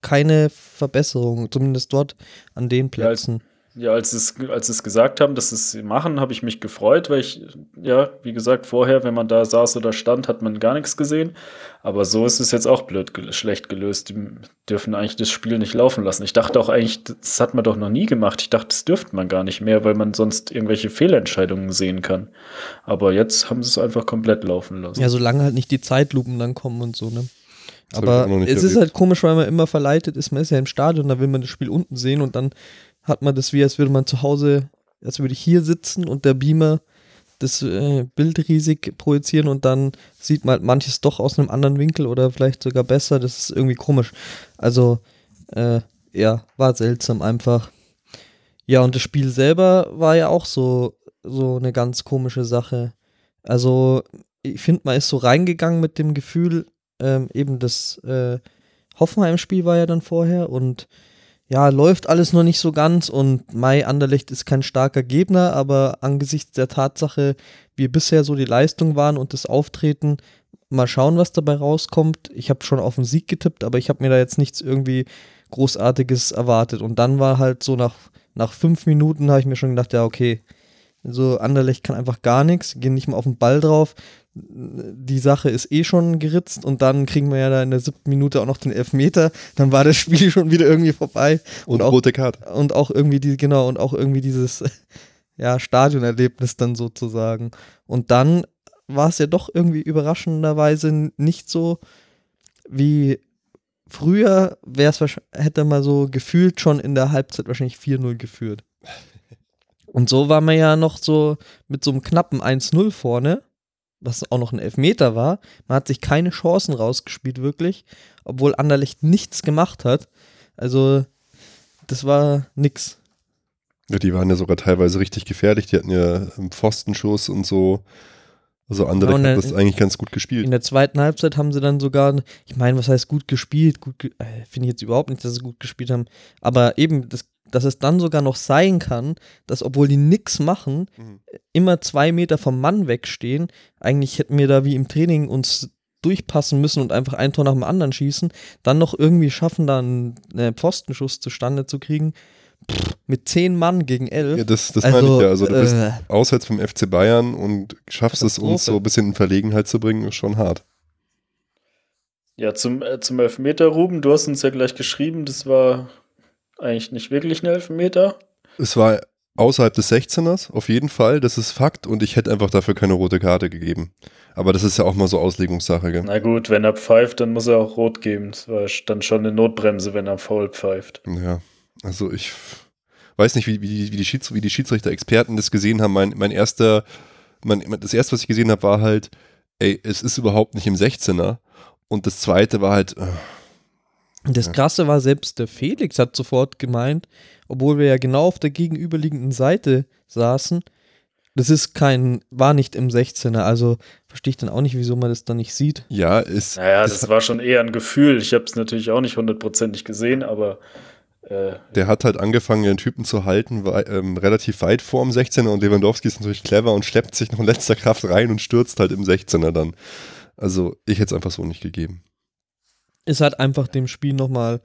keine Verbesserung, zumindest dort an den Plätzen. Ja, als es, als es gesagt haben, dass es sie machen, habe ich mich gefreut, weil ich, ja, wie gesagt, vorher, wenn man da saß oder stand, hat man gar nichts gesehen. Aber so ist es jetzt auch blöd, schlecht gelöst. Die dürfen eigentlich das Spiel nicht laufen lassen. Ich dachte auch eigentlich, das hat man doch noch nie gemacht. Ich dachte, das dürfte man gar nicht mehr, weil man sonst irgendwelche Fehlentscheidungen sehen kann. Aber jetzt haben sie es einfach komplett laufen lassen. Ja, solange halt nicht die Zeitlupen dann kommen und so, ne? Aber es erlebt. ist halt komisch, weil man immer verleitet ist. Man ist ja im Stadion, da will man das Spiel unten sehen und dann hat man das wie, als würde man zu Hause, als würde ich hier sitzen und der Beamer das äh, Bild riesig projizieren und dann sieht man halt manches doch aus einem anderen Winkel oder vielleicht sogar besser. Das ist irgendwie komisch. Also, äh, ja, war seltsam einfach. Ja, und das Spiel selber war ja auch so, so eine ganz komische Sache. Also, ich finde, man ist so reingegangen mit dem Gefühl, ähm, eben das äh, Hoffenheim-Spiel war ja dann vorher und ja, läuft alles noch nicht so ganz und Mai Anderlecht ist kein starker Gegner, aber angesichts der Tatsache, wie bisher so die Leistung waren und das Auftreten, mal schauen, was dabei rauskommt. Ich habe schon auf den Sieg getippt, aber ich habe mir da jetzt nichts irgendwie Großartiges erwartet. Und dann war halt so nach, nach fünf Minuten, habe ich mir schon gedacht, ja, okay, so Anderlecht kann einfach gar nichts, gehen nicht mal auf den Ball drauf die Sache ist eh schon geritzt und dann kriegen wir ja da in der siebten Minute auch noch den Elfmeter, dann war das Spiel schon wieder irgendwie vorbei. Und, und auch, rote Karte. Und auch irgendwie die, genau, und auch irgendwie dieses ja, Stadionerlebnis dann sozusagen. Und dann war es ja doch irgendwie überraschenderweise nicht so wie früher wäre es hätte man so gefühlt schon in der Halbzeit wahrscheinlich 4-0 geführt. Und so war man ja noch so mit so einem knappen 1-0 vorne was auch noch ein Elfmeter war. Man hat sich keine Chancen rausgespielt, wirklich, obwohl Anderlecht nichts gemacht hat. Also, das war nix. Ja, die waren ja sogar teilweise richtig gefährlich. Die hatten ja einen Pfostenschuss und so. Also Anderlecht ja, hat das eigentlich ganz gut gespielt. In der zweiten Halbzeit haben sie dann sogar, ich meine, was heißt gut gespielt? Gut, ge äh, finde ich jetzt überhaupt nicht, dass sie gut gespielt haben. Aber eben, das dass es dann sogar noch sein kann, dass obwohl die nichts machen, mhm. immer zwei Meter vom Mann wegstehen. Eigentlich hätten wir da wie im Training uns durchpassen müssen und einfach ein Tor nach dem anderen schießen, dann noch irgendwie schaffen, da einen, einen Pfostenschuss zustande zu kriegen. Pff, mit zehn Mann gegen elf. Ja, das, das also, meine ich ja. Also du bist äh, auswärts vom FC Bayern und schaffst es uns so ein bisschen in Verlegenheit zu bringen, ist schon hart. Ja, zum, äh, zum Elfmeter, Ruben, du hast uns ja gleich geschrieben, das war eigentlich nicht wirklich ein Elfmeter. Es war außerhalb des 16ers, auf jeden Fall, das ist Fakt und ich hätte einfach dafür keine rote Karte gegeben. Aber das ist ja auch mal so Auslegungssache, gell? Na gut, wenn er pfeift, dann muss er auch rot geben. Das war dann schon eine Notbremse, wenn er faul pfeift. Ja, also ich weiß nicht, wie, wie, wie die, Schieds wie die Schiedsrichter-Experten das gesehen haben. Mein, mein erster, mein, das erste, was ich gesehen habe, war halt, ey, es ist überhaupt nicht im 16er. Und das zweite war halt, äh, das Krasse war, selbst der Felix hat sofort gemeint, obwohl wir ja genau auf der gegenüberliegenden Seite saßen, das ist kein, war nicht im 16er, also verstehe ich dann auch nicht, wieso man das dann nicht sieht. Ja, ist. Naja, das war schon eher ein Gefühl. Ich habe es natürlich auch nicht hundertprozentig gesehen, aber. Äh, der hat halt angefangen, den Typen zu halten, war, ähm, relativ weit vor dem 16er und Lewandowski ist natürlich clever und schleppt sich noch in letzter Kraft rein und stürzt halt im 16er dann. Also, ich hätte es einfach so nicht gegeben ist halt einfach dem Spiel nochmal,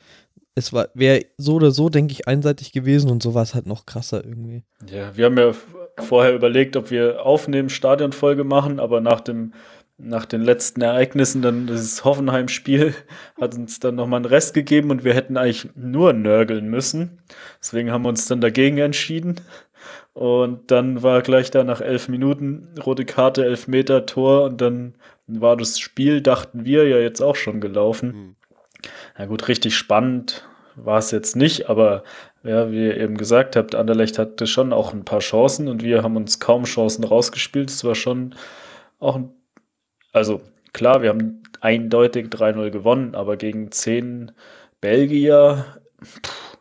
es wäre so oder so, denke ich, einseitig gewesen und so war es halt noch krasser irgendwie. Ja, wir haben ja vorher überlegt, ob wir aufnehmen, Stadionfolge machen, aber nach dem nach den letzten Ereignissen, dann das Hoffenheim-Spiel, hat uns dann nochmal einen Rest gegeben und wir hätten eigentlich nur nörgeln müssen. Deswegen haben wir uns dann dagegen entschieden. Und dann war gleich da nach elf Minuten rote Karte, elf Meter Tor und dann war das Spiel, dachten wir, ja jetzt auch schon gelaufen. Mhm. Na gut, richtig spannend war es jetzt nicht, aber ja, wie ihr eben gesagt habt, Anderlecht hatte schon auch ein paar Chancen und wir haben uns kaum Chancen rausgespielt. Es war schon auch ein, also klar, wir haben eindeutig 3-0 gewonnen, aber gegen 10 Belgier pff,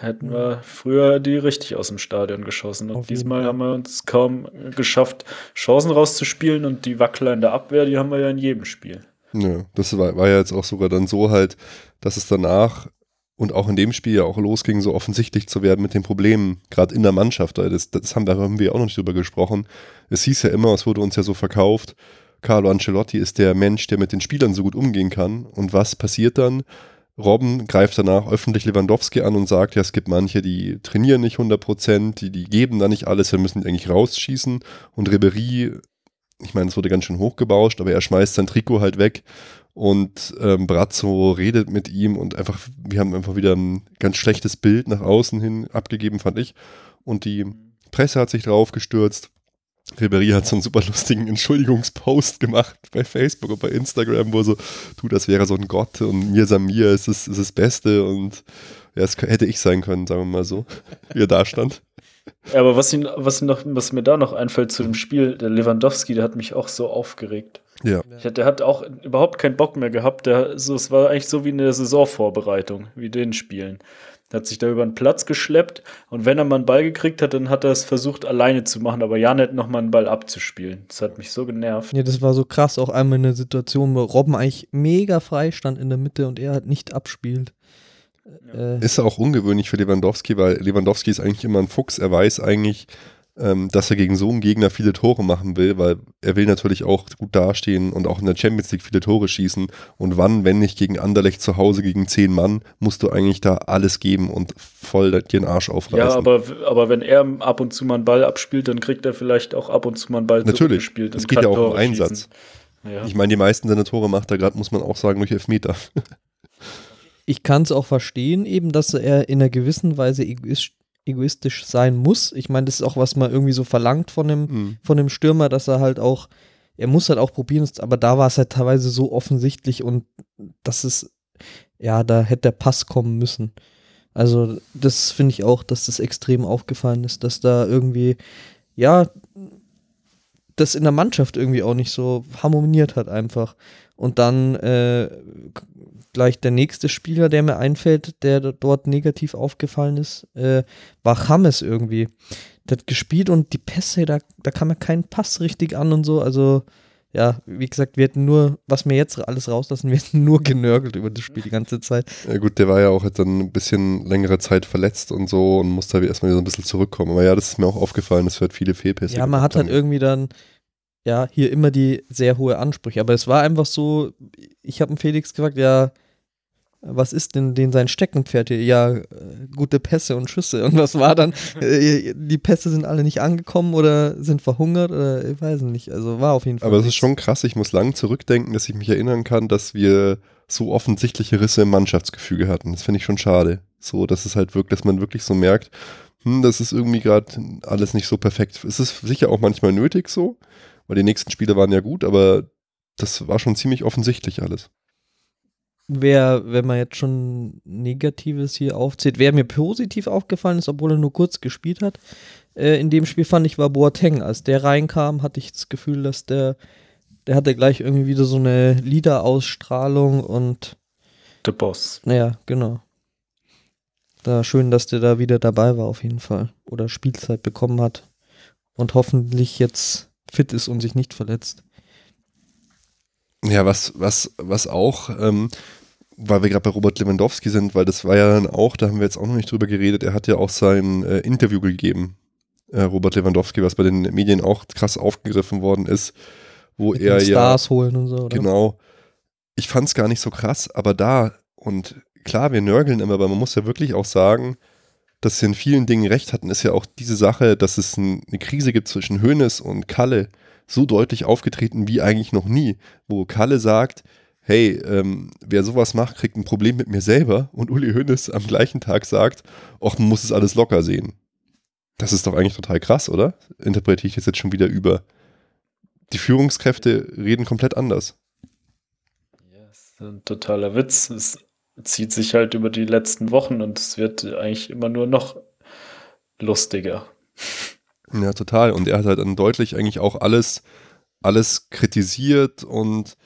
hätten wir früher die richtig aus dem Stadion geschossen. Und diesmal haben wir uns kaum geschafft, Chancen rauszuspielen und die Wackler in der Abwehr, die haben wir ja in jedem Spiel. Ja, das war, war ja jetzt auch sogar dann so halt, dass es danach und auch in dem Spiel ja auch losging, so offensichtlich zu werden mit den Problemen, gerade in der Mannschaft. Das, das haben, da haben wir auch noch nicht drüber gesprochen. Es hieß ja immer, es wurde uns ja so verkauft, Carlo Ancelotti ist der Mensch, der mit den Spielern so gut umgehen kann. Und was passiert dann? Robben greift danach öffentlich Lewandowski an und sagt, ja, es gibt manche, die trainieren nicht 100%, die, die geben da nicht alles, wir müssen die eigentlich rausschießen. Und Ribery, ich meine, es wurde ganz schön hochgebauscht, aber er schmeißt sein Trikot halt weg und ähm, Brazzo redet mit ihm und einfach, wir haben einfach wieder ein ganz schlechtes Bild nach außen hin abgegeben, fand ich. Und die Presse hat sich drauf gestürzt. Ribery hat so einen super lustigen Entschuldigungspost gemacht bei Facebook und bei Instagram, wo so, du, das wäre so ein Gott und mir Samir ist es ist das Beste und ja, es hätte ich sein können, sagen wir mal so, wie er da stand. Ja, aber was, ihn, was, noch, was mir da noch einfällt zu dem Spiel, der Lewandowski, der hat mich auch so aufgeregt. Ja. Ich, der hat auch überhaupt keinen Bock mehr gehabt. Der, so, es war eigentlich so wie eine Saisonvorbereitung, wie den Spielen. Er hat sich da über den Platz geschleppt und wenn er mal einen Ball gekriegt hat, dann hat er es versucht alleine zu machen, aber Jan hätte noch mal einen Ball abzuspielen. Das hat mich so genervt. Ja, das war so krass. Auch einmal eine Situation, wo Robben eigentlich mega frei stand in der Mitte und er halt nicht abspielt. Ja. Äh, ist auch ungewöhnlich für Lewandowski, weil Lewandowski ist eigentlich immer ein Fuchs. Er weiß eigentlich, ähm, dass er gegen so einen Gegner viele Tore machen will, weil er will natürlich auch gut dastehen und auch in der Champions League viele Tore schießen. Und wann, wenn nicht gegen Anderlecht zu Hause gegen zehn Mann, musst du eigentlich da alles geben und voll dir den Arsch aufreißen. Ja, aber, aber wenn er ab und zu mal einen Ball abspielt, dann kriegt er vielleicht auch ab und zu mal einen Ball Natürlich, zurückgespielt. Es geht ja auch um Einsatz. Ja. Ich meine, die meisten seiner Tore macht er gerade, muss man auch sagen, durch Elfmeter. ich kann es auch verstehen, eben, dass er in einer gewissen Weise egoistisch egoistisch sein muss. Ich meine, das ist auch, was man irgendwie so verlangt von dem, mhm. von dem Stürmer, dass er halt auch, er muss halt auch probieren, aber da war es halt teilweise so offensichtlich und das ist, ja, da hätte der Pass kommen müssen. Also, das finde ich auch, dass das extrem aufgefallen ist, dass da irgendwie, ja, das in der Mannschaft irgendwie auch nicht so harmoniert hat einfach. Und dann äh, gleich der nächste Spieler, der mir einfällt, der dort negativ aufgefallen ist, äh, war James irgendwie. Der hat gespielt und die Pässe, da, da kam ja kein Pass richtig an und so. Also, ja, wie gesagt, wir hätten nur, was wir jetzt alles rauslassen, wir hätten nur genörgelt über das Spiel die ganze Zeit. Ja, gut, der war ja auch jetzt dann ein bisschen längere Zeit verletzt und so und musste erstmal wieder so ein bisschen zurückkommen. Aber ja, das ist mir auch aufgefallen, dass wir halt viele Fehlpässe Ja, man hat halt irgendwie dann, ja, hier immer die sehr hohe Ansprüche. Aber es war einfach so, ich habe Felix gefragt, ja, was ist denn, denn sein Steckenpferd hier? Ja, äh, gute Pässe und Schüsse. Und was war dann? Äh, die Pässe sind alle nicht angekommen oder sind verhungert oder ich weiß nicht. Also war auf jeden Fall. Aber es ist schon krass, ich muss lang zurückdenken, dass ich mich erinnern kann, dass wir so offensichtliche Risse im Mannschaftsgefüge hatten. Das finde ich schon schade. So, dass es halt wirklich, dass man wirklich so merkt, hm, das ist irgendwie gerade alles nicht so perfekt. Es ist sicher auch manchmal nötig so, weil die nächsten Spiele waren ja gut, aber das war schon ziemlich offensichtlich alles wer, wenn man jetzt schon Negatives hier aufzählt, wer mir positiv aufgefallen ist, obwohl er nur kurz gespielt hat, äh, in dem Spiel fand ich, war Boateng. Als der reinkam, hatte ich das Gefühl, dass der, der hatte gleich irgendwie wieder so eine Liederausstrahlung und der Boss. Naja, genau. Da schön, dass der da wieder dabei war, auf jeden Fall. Oder Spielzeit bekommen hat. Und hoffentlich jetzt fit ist und sich nicht verletzt. Ja, was, was, was auch, ähm, weil wir gerade bei Robert Lewandowski sind, weil das war ja dann auch, da haben wir jetzt auch noch nicht drüber geredet, er hat ja auch sein äh, Interview gegeben, äh, Robert Lewandowski, was bei den Medien auch krass aufgegriffen worden ist, wo Mit er ja. Stars holen und so, oder? Genau. Ich fand es gar nicht so krass, aber da, und klar, wir nörgeln immer, aber man muss ja wirklich auch sagen, dass sie in vielen Dingen recht hatten, ist ja auch diese Sache, dass es ein, eine Krise gibt zwischen Hoeneß und Kalle so deutlich aufgetreten wie eigentlich noch nie, wo Kalle sagt, hey, ähm, wer sowas macht, kriegt ein Problem mit mir selber und Uli Hoeneß am gleichen Tag sagt, ach, man muss es alles locker sehen. Das ist doch eigentlich total krass, oder? Interpretiere ich das jetzt schon wieder über. Die Führungskräfte reden komplett anders. Ja, das ist ein totaler Witz. Es zieht sich halt über die letzten Wochen und es wird eigentlich immer nur noch lustiger. Ja, total. Und er hat halt dann deutlich eigentlich auch alles, alles kritisiert und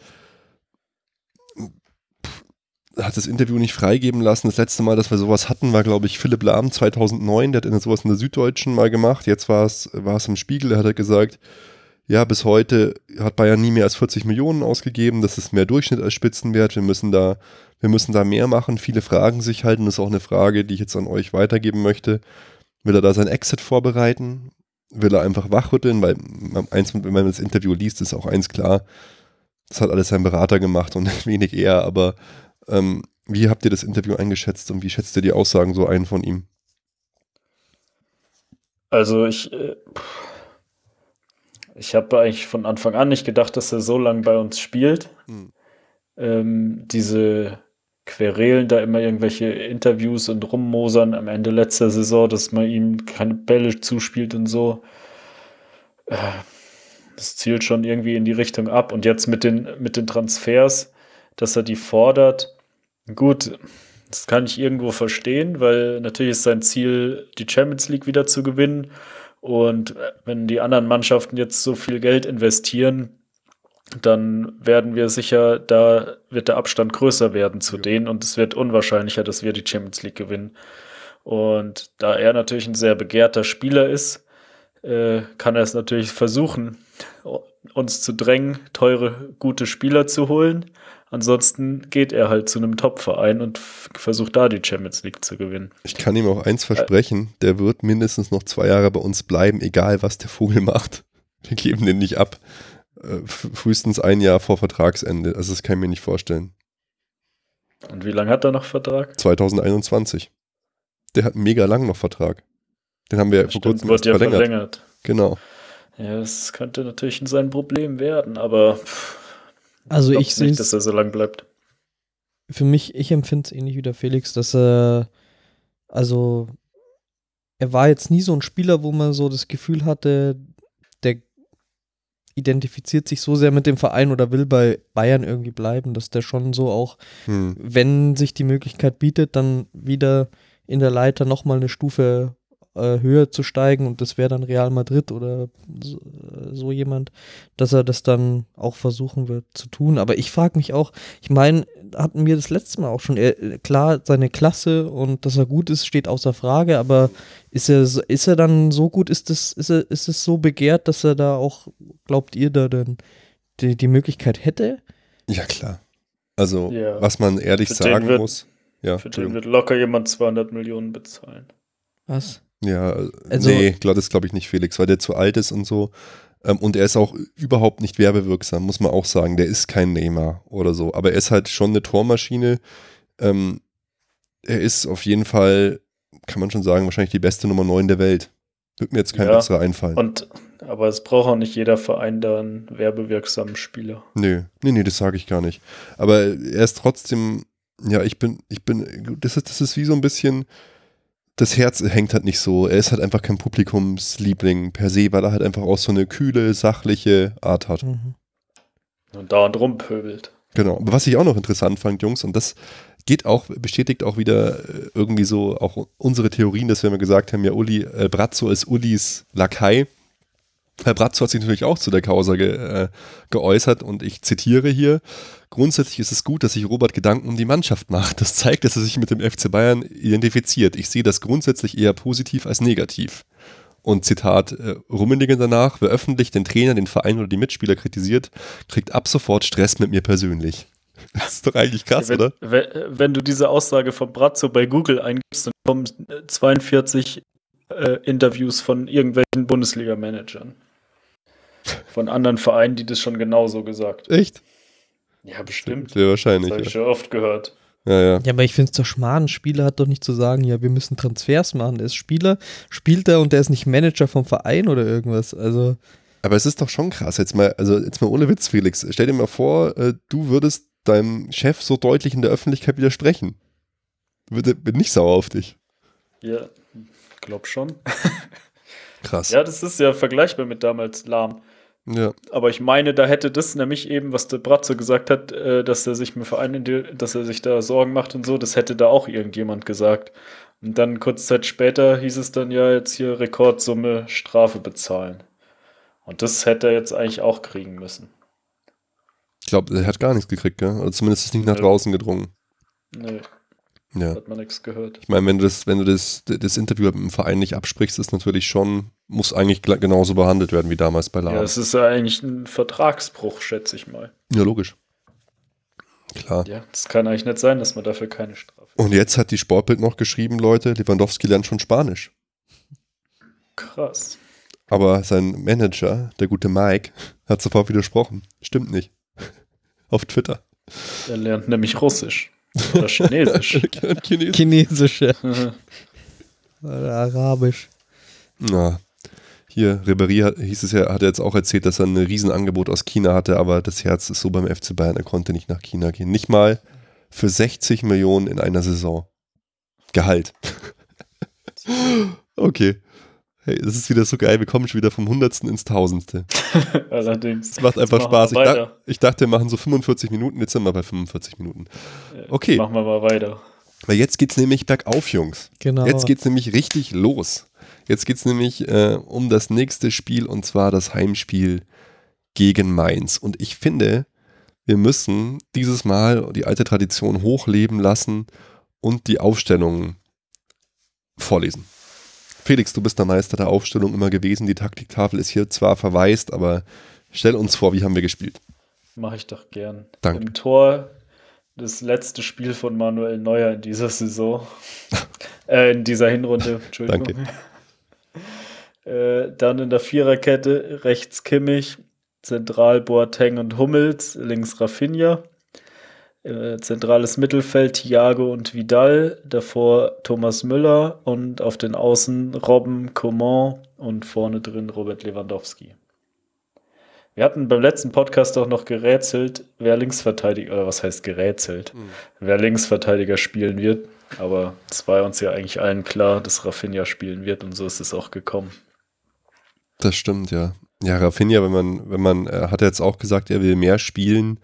hat das Interview nicht freigeben lassen. Das letzte Mal, dass wir sowas hatten, war, glaube ich, Philipp Lahm 2009. Der hat sowas in der Süddeutschen mal gemacht. Jetzt war es, im Spiegel. Er hat gesagt, ja, bis heute hat Bayern nie mehr als 40 Millionen ausgegeben. Das ist mehr Durchschnitt als Spitzenwert. Wir müssen da, wir müssen da mehr machen. Viele fragen sich halt, und das ist auch eine Frage, die ich jetzt an euch weitergeben möchte. Will er da sein Exit vorbereiten? will er einfach wachrütteln, weil eins, wenn man das Interview liest, ist auch eins klar, das hat alles sein Berater gemacht und wenig er, aber Ähm, wie habt ihr das Interview eingeschätzt und wie schätzt ihr die Aussagen so ein von ihm? Also ich, äh, ich habe eigentlich von Anfang an nicht gedacht, dass er so lange bei uns spielt. Hm. Ähm, diese Querelen da immer irgendwelche Interviews und rummosern am Ende letzter Saison, dass man ihm keine Bälle zuspielt und so. Äh, das zielt schon irgendwie in die Richtung ab. Und jetzt mit den, mit den Transfers, dass er die fordert, gut, das kann ich irgendwo verstehen, weil natürlich ist sein Ziel, die Champions League wieder zu gewinnen. Und wenn die anderen Mannschaften jetzt so viel Geld investieren, dann werden wir sicher, da wird der Abstand größer werden zu ja. denen und es wird unwahrscheinlicher, dass wir die Champions League gewinnen. Und da er natürlich ein sehr begehrter Spieler ist, äh, kann er es natürlich versuchen, uns zu drängen, teure, gute Spieler zu holen. Ansonsten geht er halt zu einem Top-Verein und versucht da die Champions League zu gewinnen. Ich kann ihm auch eins versprechen, der wird mindestens noch zwei Jahre bei uns bleiben, egal was der Vogel macht. Wir geben den nicht ab. Äh, frühestens ein Jahr vor Vertragsende. Also das kann ich mir nicht vorstellen. Und wie lange hat er noch Vertrag? 2021. Der hat mega lang noch Vertrag. Den haben wir ja, vor kurzem ja verlängert. verlängert. Genau. Ja, das könnte natürlich sein Problem werden, aber also ich, ich sehe nicht, dass er so lang bleibt. Für mich, ich empfinde es ähnlich wie der Felix, dass er, also er war jetzt nie so ein Spieler, wo man so das Gefühl hatte, der identifiziert sich so sehr mit dem Verein oder will bei Bayern irgendwie bleiben, dass der schon so auch, hm. wenn sich die Möglichkeit bietet, dann wieder in der Leiter nochmal eine Stufe äh, höher zu steigen und das wäre dann Real Madrid oder so, äh, so, jemand, dass er das dann auch versuchen wird zu tun. Aber ich frage mich auch, ich meine, hatten wir das letzte Mal auch schon, er, klar, seine Klasse und dass er gut ist, steht außer Frage, aber ist er, ist er dann so gut, ist es ist ist es so begehrt, dass er da auch, glaubt ihr, da dann die, die Möglichkeit hätte? Ja, klar. Also, ja. was man ehrlich für sagen wird, muss. Ja, für den wird locker jemand 200 Millionen bezahlen. Was? Ja, also, nee, das glaube ich nicht, Felix, weil der zu alt ist und so. Ähm, und er ist auch überhaupt nicht werbewirksam, muss man auch sagen. Der ist kein Neymar oder so. Aber er ist halt schon eine Tormaschine. Ähm, er ist auf jeden Fall, kann man schon sagen, wahrscheinlich die beste Nummer 9 der Welt. Wird mir jetzt kein ja, besserer einfallen. Und, aber es braucht auch nicht jeder Verein da einen werbewirksamen Spieler. Nee, nee, nee, das sage ich gar nicht. Aber er ist trotzdem, ja, ich bin, ich bin, das ist, das ist wie so ein bisschen, das Herz hängt halt nicht so. Er ist halt einfach kein Publikumsliebling per se, weil er halt einfach auch so eine kühle, sachliche Art hat. Mhm. Und dauernd rumpöbelt. Genau. Aber was ich auch noch interessant fand, Jungs, und das geht auch, bestätigt auch wieder äh, irgendwie so auch unsere Theorien, dass wir immer gesagt haben, ja, Uli, äh, Brazzo ist Ulis Lakai. Herr Bratzo hat sich natürlich auch zu der Causa ge, äh, geäußert und ich zitiere hier. Grundsätzlich ist es gut, dass sich Robert Gedanken um die Mannschaft macht. Das zeigt, dass er sich mit dem FC Bayern identifiziert. Ich sehe das grundsätzlich eher positiv als negativ. Und Zitat äh, Rummenigge danach, wer öffentlich den Trainer, den Verein oder die Mitspieler kritisiert, kriegt ab sofort Stress mit mir persönlich. Das ist doch eigentlich krass, wenn, oder? Wenn, wenn, du diese Aussage von Brazzo bei Google eingibst, dann kommen 42 äh, Interviews von irgendwelchen Bundesliga-Managern. Von anderen Vereinen, die das schon genauso gesagt. Echt? Ja, bestimmt. Sehr wahrscheinlich. Das habe ich ja. schon oft gehört. Ja, ja. ja, aber ich finde es doch schmarrn. Ein Spieler hat doch nicht zu sagen, ja, wir müssen Transfers machen. Der ist Spieler, spielt er und der ist nicht Manager vom Verein oder irgendwas. Also. Aber es ist doch schon krass. Jetzt mal, also jetzt mal ohne Witz, Felix. Stell dir mal vor, äh, du würdest deinem Chef so deutlich in der Öffentlichkeit widersprechen. Bin nicht sauer auf dich. Ja, glaub schon. Krass. Ja, das ist ja vergleichbar mit damals Lahm. Ja. Aber ich meine, da hätte das nämlich eben, was der Bratzo gesagt hat, äh, dass er sich mit Verein, dass er sich da Sorgen macht und so, das hätte da auch irgendjemand gesagt. Und dann kurz Zeit später hieß es dann ja jetzt hier Rekordsumme Strafe bezahlen. Und das hätte er jetzt eigentlich auch kriegen müssen. Ich glaube, er hat gar nichts gekriegt, gell? Also zumindest ist nicht nach draußen gedrungen. Nee. Ja. Hat man nichts gehört. Ich meine, wenn du das, wenn du das, das Interview mit dem Verein nicht absprichst, ist natürlich schon, muss eigentlich genauso behandelt werden wie damals bei Lahm. Ja, es ist ja eigentlich ein Vertragsbruch, schätze ich mal. Ja, logisch. Klar. Ja, das kann eigentlich nicht sein, dass man dafür keine Strafe. Und jetzt hat die Sportbild noch geschrieben, Leute, Lewandowski lernt schon Spanisch. Krass. Aber sein Manager, der gute Mike, hat sofort widersprochen. Stimmt nicht. Auf Twitter. Er lernt nämlich Russisch. Oder Chinesisch. Chinesisch. Chinesische oder Arabisch. Na, hier, Ribéry hat, hieß es ja, hat er jetzt auch erzählt, dass er ein Riesenangebot aus China hatte, aber das Herz ist so beim FC Bayern, er konnte nicht nach China gehen. Nicht mal für 60 Millionen in einer Saison. Gehalt. okay. Hey, das ist wieder so geil, wir kommen schon wieder vom Hundertsten ins Tausendste. Allerdings. Es macht einfach Spaß. Ich, dach, ich dachte, wir machen so 45 Minuten, jetzt sind wir bei 45 Minuten. Okay. Machen wir mal weiter. Weil jetzt geht's nämlich bergauf, Jungs. Genau. Jetzt geht's nämlich richtig los. Jetzt geht's nämlich äh, um das nächste Spiel und zwar das Heimspiel gegen Mainz. Und ich finde, wir müssen dieses Mal die alte Tradition hochleben lassen und die Aufstellung vorlesen. Felix, du bist der Meister der Aufstellung immer gewesen. Die Taktiktafel ist hier zwar verwaist, aber stell uns vor, wie haben wir gespielt? Mache ich doch gern. Danke. Im Tor das letzte Spiel von Manuel Neuer in dieser Saison. äh, in dieser Hinrunde, Entschuldigung. Äh, dann in der Viererkette rechts Kimmich, zentral Boateng und Hummels, links Rafinha. Äh, zentrales Mittelfeld Thiago und Vidal, davor Thomas Müller und auf den Außen Robben, Coman und vorne drin Robert Lewandowski. Wir hatten beim letzten Podcast auch noch gerätselt, wer Linksverteidiger, oder was heißt gerätselt, wer Linksverteidiger spielen wird. Aber es war uns ja eigentlich allen klar, dass Rafinha spielen wird und so ist es auch gekommen. Das stimmt, ja. Ja, Rafinha, wenn man, wenn man, er hat jetzt auch gesagt, er will mehr spielen,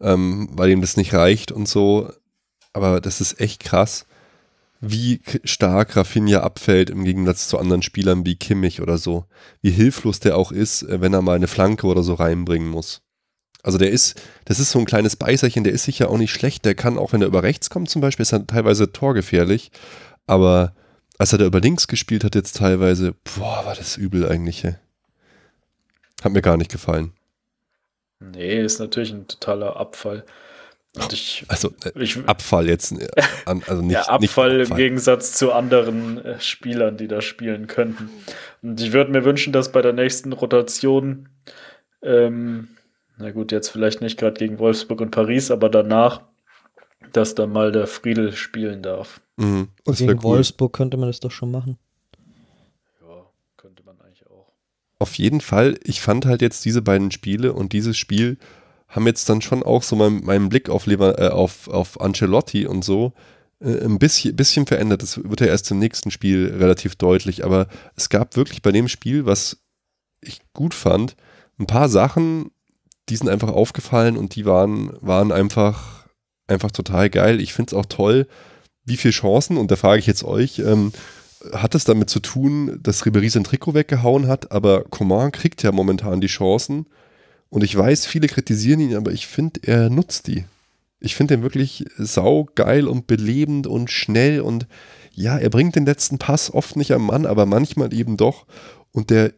ähm, weil ihm das nicht reicht und so. Aber das ist echt krass, wie stark Rafinha abfällt im Gegensatz zu anderen Spielern wie Kimmich oder so. Wie hilflos der auch ist, äh, wenn er mal eine Flanke oder so reinbringen muss. Also der ist, das ist so ein kleines Beißerchen, der ist sicher auch nicht schlecht. Der kann auch, wenn er über rechts kommt zum Beispiel, ist er teilweise torgefährlich. Aber als er da über links gespielt hat jetzt teilweise, boah, war das übel eigentlich. Hat mir gar nicht gefallen. Nee, ist natürlich ein totaler Abfall. Und ich, Also äh, ich Abfall jetzt. äh, An, also nicht, ja, Abfall nicht im Gegensatz zu anderen äh, Spielern, die da spielen könnten. Und ich würde mir wünschen, dass bei der nächsten Rotation, ähm, na gut, jetzt vielleicht nicht gerade gegen Wolfsburg und Paris, aber danach, dass da mal der Friedel spielen darf. Mhm, gegen cool. Wolfsburg könnte man das doch schon machen. Ja, könnte man eigentlich auch. Auf jeden Fall, ich fand halt jetzt diese beiden Spiele und dieses Spiel haben jetzt dann schon auch so mein, meinen Blick auf, Lever, äh, auf, auf Ancelotti und so äh, ein bisschen, bisschen verändert. Das wird ja erst im nächsten Spiel relativ deutlich, aber es gab wirklich bei dem Spiel, was ich gut fand, ein paar Sachen, die sind einfach aufgefallen und die waren, waren einfach, einfach total geil. Ich finde es auch toll, wie viele Chancen, und da frage ich jetzt euch, ähm, hat es damit zu tun, dass Ribéry sein Trikot weggehauen hat, aber Coman kriegt ja momentan die Chancen. Und ich weiß, viele kritisieren ihn, aber ich finde, er nutzt die. Ich finde ihn wirklich saugeil und belebend und schnell und ja, er bringt den letzten Pass oft nicht am Mann, aber manchmal eben doch. Und der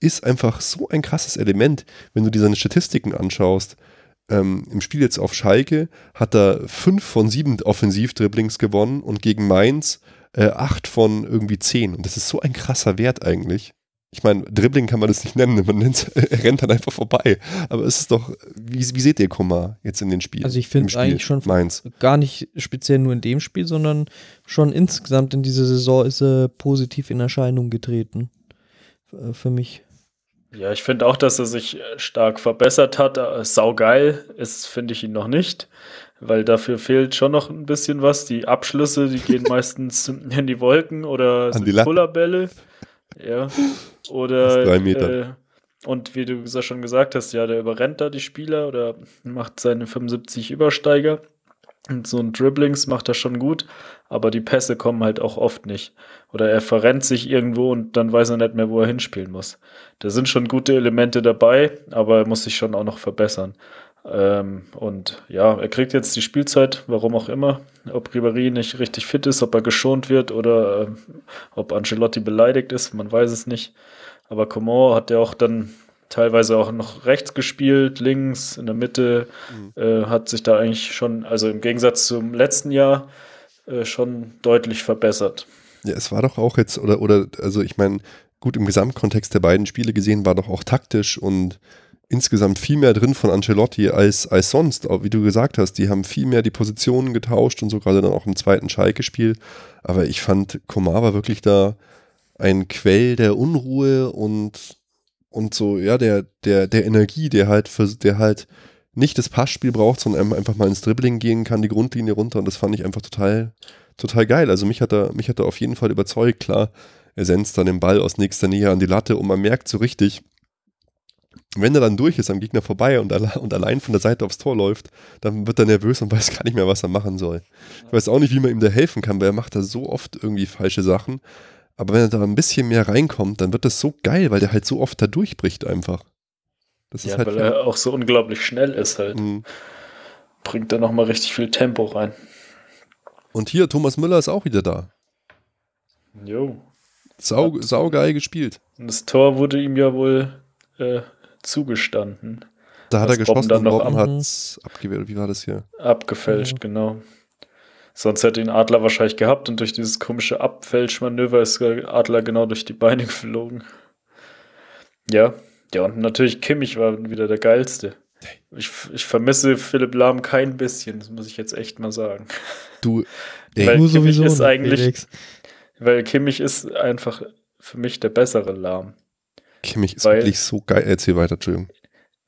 ist einfach so ein krasses Element, wenn du dir seine Statistiken anschaust. Ähm, Im Spiel jetzt auf Schalke hat er fünf von sieben Offensivdribblings gewonnen und gegen Mainz äh, acht von irgendwie zehn. Und das ist so ein krasser Wert eigentlich. Ich meine, Dribbling kann man das nicht nennen, man nennt er rennt dann einfach vorbei. Aber es ist doch, wie, wie seht ihr Komar jetzt in den Spielen? Also ich finde Spiel eigentlich schon Mainz. gar nicht speziell nur in dem Spiel, sondern schon insgesamt in dieser Saison ist er positiv in Erscheinung getreten. Äh, Für mich. Ja, ich finde auch, dass er sich äh, stark verbessert hat. Äh, Saugeil ist, finde ich ihn noch nicht, weil dafür fehlt schon noch ein bisschen was. Die Abschlüsse, die gehen meistens in die Wolken oder An sind die Latte. Kullerbälle. Ja. Oder drei Metern. Äh, und wie du gesa- schon gesagt hast, ja, der überrennt da die Spieler oder macht seine 75 Übersteiger. Und so ein Dribblings macht er schon gut, aber die Pässe kommen halt auch oft nicht. Oder er verrennt sich irgendwo und dann weiß er nicht mehr, wo er hinspielen muss. Da sind schon gute Elemente dabei, aber er muss sich schon auch noch verbessern. Ähm, und ja, er kriegt jetzt die Spielzeit, warum auch immer. Ob Ribéry nicht richtig fit ist, ob er geschont wird oder ähm, ob Ancelotti beleidigt ist, man weiß es nicht. Aber Coman hat ja auch dann teilweise auch noch rechts gespielt, links, in der Mitte, äh, hat sich da eigentlich schon, also im Gegensatz zum letzten Jahr, äh, schon deutlich verbessert. Ja, es war doch auch jetzt, oder, oder, also ich meine, gut, im Gesamtkontext der beiden Spiele gesehen, war doch auch taktisch und insgesamt viel mehr drin von Ancelotti als, als sonst. Wie du gesagt hast, die haben viel mehr die Positionen getauscht und so gerade dann auch im zweiten Schalke-Spiel. Aber ich fand, Komar war wirklich da ein Quell der Unruhe und, und so, ja, der, der, der Energie, der halt, für, der halt nicht das Passspiel braucht, sondern einfach mal ins Dribbling gehen kann, die Grundlinie runter. Und das fand ich einfach total, total geil. Also mich hat er, mich hat er auf jeden Fall überzeugt. Klar, er senzt dann den Ball aus nächster Nähe an die Latte und man merkt so richtig, wenn er dann durch ist am Gegner vorbei und, alle, und allein von der Seite aufs Tor läuft, dann wird er nervös und weiß gar nicht mehr, was er machen soll. Ich weiß auch nicht, wie man ihm da helfen kann, weil er macht da so oft irgendwie falsche Sachen. Aber wenn er da ein bisschen mehr reinkommt, dann wird das so geil, weil der halt so oft da durchbricht einfach. Das ja, halt weil er auch so unglaublich schnell ist halt. Mhm. Bringt da nochmal richtig viel Tempo rein. Und hier, Thomas Müller ist auch wieder da. Jo. Sau, saugeil gespielt. Und das Tor wurde ihm ja wohl äh, zugestanden. Da hat er geschossen dann und Robben hat es abgewehrt. Wie war das hier? Abgefälscht, mhm. genau. Sonst hätte ihn Adler wahrscheinlich gehabt und durch dieses komische Abfälschmanöver ist Adler genau durch die Beine geflogen. Ja, ja, und natürlich Kimmich war wieder der geilste. Ich, ich vermisse Philipp Lahm kein bisschen, das muss ich jetzt echt mal sagen. Du, ey, weil Kimmich ist eigentlich, Felix. Weil Kimmich ist einfach für mich der bessere Lahm. Kimmich ist weil wirklich so geil. Erzähl weiter, Entschuldigung.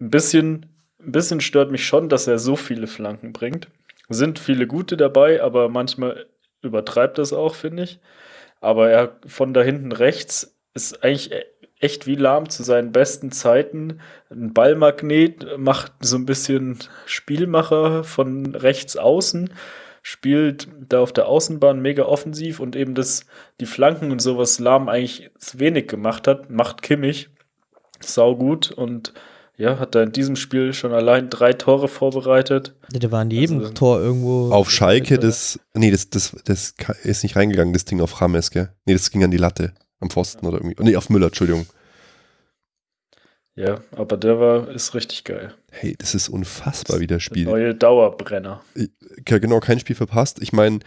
Ein bisschen, ein bisschen stört mich schon, dass er so viele Flanken bringt. Sind viele gute dabei, aber manchmal übertreibt das auch, finde ich. Aber er von da hinten rechts ist eigentlich echt wie lahm zu seinen besten Zeiten. Ein Ballmagnet macht so ein bisschen Spielmacher von rechts außen, spielt da auf der Außenbahn mega offensiv und eben das, die Flanken und sowas Lahm eigentlich wenig gemacht hat, macht Kimmich sau gut und ja, hat da in diesem Spiel schon allein drei Tore vorbereitet. Ja, der war in jedem also, Tor irgendwo. Auf Schalke, das, nee, das, das, das ist nicht reingegangen, das Ding auf Rames, gell? Nee, das ging an die Latte. Am Pfosten oder irgendwie. Nee, auf Müller, Entschuldigung. Ja, aber der war, ist richtig geil. Hey, das ist unfassbar, wie der spielt. Neue Dauerbrenner. Ich, genau, kein Spiel verpasst. Ich meine,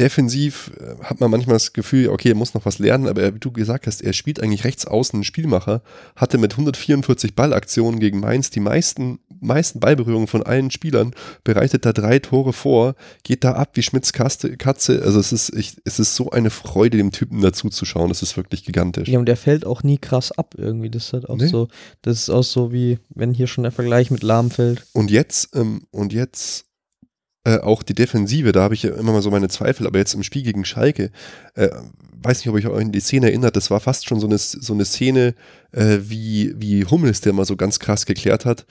defensiv äh, hat man manchmal das Gefühl, okay, er muss noch was lernen, aber wie du gesagt hast, er spielt eigentlich rechts außen einen Spielmacher, hatte mit 144 Ballaktionen gegen Mainz die meisten, meisten Ballberührungen von allen Spielern, bereitet da drei Tore vor, geht da ab wie Schmitz Katze. Also es ist, ich, es ist so eine Freude, dem Typen dazu zu schauen. Das ist wirklich gigantisch. Ja, und der fällt auch nie krass ab irgendwie. Das ist halt auch nee. so, das ist auch so wie, wenn hier schon der Vergleich mit Lahm fällt. Und jetzt, ähm, und jetzt äh, auch die Defensive, da habe ich ja immer mal so meine Zweifel, aber jetzt im Spiel gegen Schalke, äh, weiß nicht, ob ihr euch an die Szene erinnert, das war fast schon so eine, so eine Szene äh, wie, wie Hummels, der mal so ganz krass geklärt hat.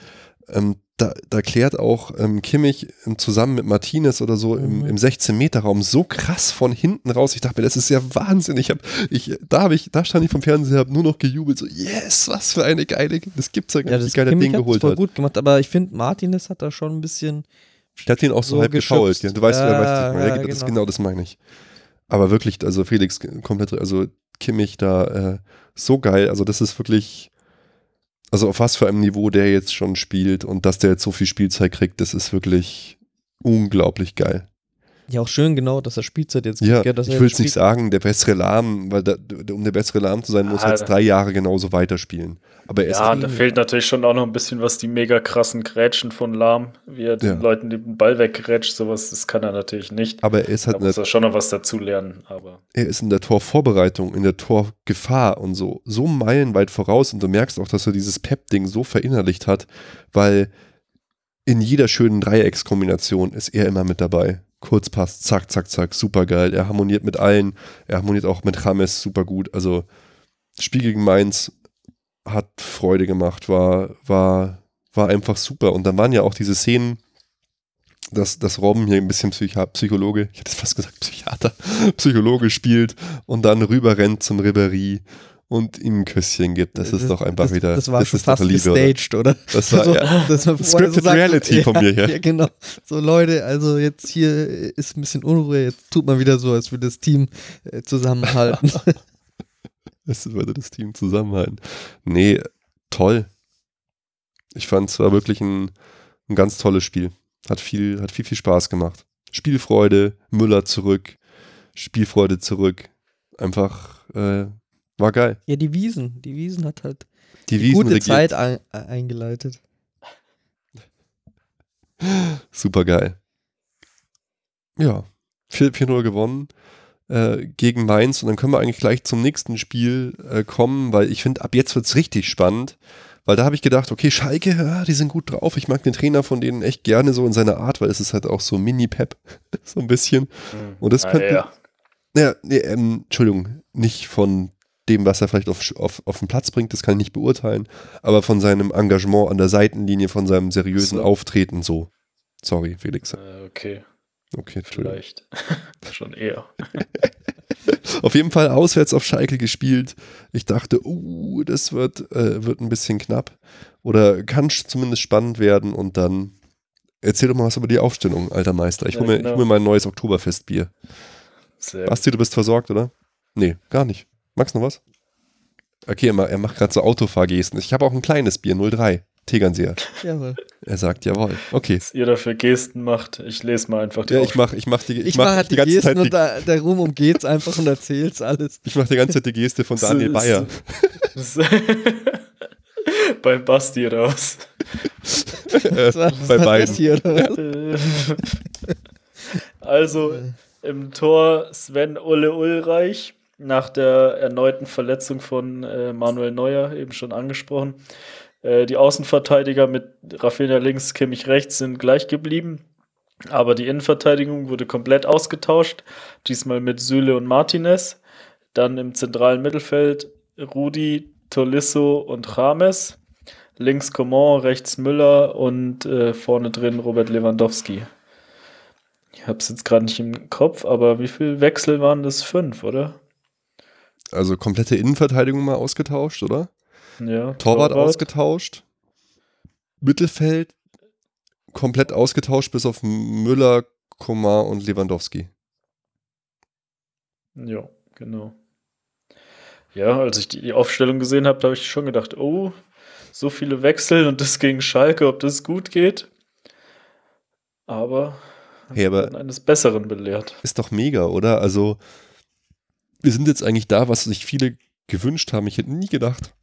Ähm, da, da klärt auch ähm, Kimmich zusammen mit Martinez oder so mhm. im, im 16-Meter-Raum so krass von hinten raus. Ich dachte mir, das ist ja Wahnsinn. Ich hab, ich, da, hab ich, da stand ich vom Fernseher, habe nur noch gejubelt, so, yes, was für eine geile, das gibt's ja gar ja, nicht, wie geil Ding geholt voll hat. gut gemacht, aber ich finde, Martinez hat da schon ein bisschen der hat ihn auch so, so halb gefault. Ja. Du weißt, ja, weißt ja, ja, genau. Das, genau das meine ich. Aber wirklich, also Felix komplett, also Kimmich da äh, so geil. Also das ist wirklich, also auf was für einem Niveau der jetzt schon spielt und dass der jetzt so viel Spielzeit kriegt, das ist wirklich unglaublich geil. Ja, auch schön genau, dass er Spielzeit jetzt ja, kriegt. Ja, ich will es nicht sagen, der bessere Lahm, weil da, um der bessere Lahm zu sein, muss er jetzt drei Jahre genauso weiterspielen. Aber ja, da fehlt natürlich schon auch noch ein bisschen was, die mega krassen Grätschen von Lahm, wie er den ja. Leuten den Ball weggrätscht, sowas, das kann er natürlich nicht. Aber er ist halt da muss er schon noch was dazu lernen. Aber. Er ist in der Torvorbereitung, in der Torgefahr und so, so meilenweit voraus und du merkst auch, dass er dieses Pep-Ding so verinnerlicht hat, weil in jeder schönen Dreieckskombination ist er immer mit dabei. Kurzpass, zack, zack, zack, super geil. Er harmoniert mit allen, er harmoniert auch mit James super gut. Also Spiel gegen Mainz hat Freude gemacht, war, war, war einfach super. Und dann waren ja auch diese Szenen, dass, dass Robben hier ein bisschen Psychi Psychologe, ich hätte fast gesagt Psychiater, Psychologe spielt und dann rüber rennt zum Ribéry und ihm ein Küsschen gibt. Das, das ist doch einfach das, wieder. Das war das schon fast Liebe, gestaged, oder? Das war so, ja, das war Scripted so sagt, Reality von mir her. Ja, genau. So Leute, also jetzt hier ist ein bisschen Unruhe. Jetzt tut man wieder so, als würde das Team äh, zusammenhalten. Es würde das Team zusammenhalten. Nee, toll. Ich fand es war wirklich ein, ein ganz tolles Spiel. Hat viel, hat viel, viel Spaß gemacht. Spielfreude, Müller zurück, Spielfreude zurück. Einfach, äh, War geil. Ja, die Wiesen. Die Wiesen hat halt Die, die gute regiert. Zeit ein, äh, eingeleitet. Super geil. Ja, 4-0 gewonnen äh, gegen Mainz und dann können wir eigentlich gleich zum nächsten Spiel äh, kommen, weil ich finde, ab jetzt wird es richtig spannend, weil da habe ich gedacht, okay, Schalke, ja, die sind gut drauf. Ich mag den Trainer von denen echt gerne so in seiner Art, weil es ist halt auch so Mini-Pep, so ein bisschen. Und das Ah, könnte, ja. ja, nee, ähm, Entschuldigung, nicht von dem, was er vielleicht auf, auf, auf den Platz bringt, das kann ich nicht beurteilen, aber von seinem Engagement an der Seitenlinie, von seinem seriösen So. Auftreten so. Sorry, Felix. Äh, Okay, Okay, vielleicht. Schon eher. Auf jeden Fall auswärts auf Schalke gespielt. Ich dachte, uh, das wird, äh, wird ein bisschen knapp. Oder kann zumindest spannend werden. Und dann erzähl doch mal was über die Aufstellung, alter Meister. Ich Ja, hole mir, ich genau. hol mir mal ein neues Oktoberfestbier. Sehr Basti, du bist versorgt, oder? Nee, gar nicht. Magst du noch was? Okay, er, ma- er macht gerade so Autofahrgesten. Ich habe auch ein kleines Bier, 03. Tegernseer. Jawohl. Er sagt jawohl. Okay. was ihr da für Gesten macht. Ich lese mal einfach die Ja, ich mach, ich mach die, ich Ich mach mache halt die ganze Gesten Zeit und die, da, der Ruhm umgeht's einfach und erzähl's alles. ich mach die ganze Zeit die Geste von Daniel Bayer. Beim Basti raus. Äh, bei beiden. Also im Tor Sven Ulle Ulreich nach der erneuten Verletzung von äh, Manuel Neuer, eben schon angesprochen. Äh, die Außenverteidiger mit Rafinha links, Kimmich rechts sind gleich geblieben. Aber die Innenverteidigung wurde komplett ausgetauscht. Diesmal mit Süle und Martinez. Dann im zentralen Mittelfeld Rudi, Tolisso und Rames. Links Coman, rechts Müller und äh, vorne drin Robert Lewandowski. Ich habe es jetzt gerade nicht im Kopf, aber wie viele Wechsel waren das? Fünf, oder? Also komplette Innenverteidigung mal ausgetauscht, oder? Ja. Torwart, ausgetauscht. Mittelfeld komplett ausgetauscht, bis auf Müller, Komar und Lewandowski. Ja, genau. Ja, als ich die, die Aufstellung gesehen habe, habe ich schon gedacht, oh, so viele Wechsel und das gegen Schalke, ob das gut geht. Aber Hey, aber- eines Besseren belehrt. Ist doch mega, oder? Also, wir sind jetzt eigentlich da, was sich viele gewünscht haben. Ich hätte nie gedacht,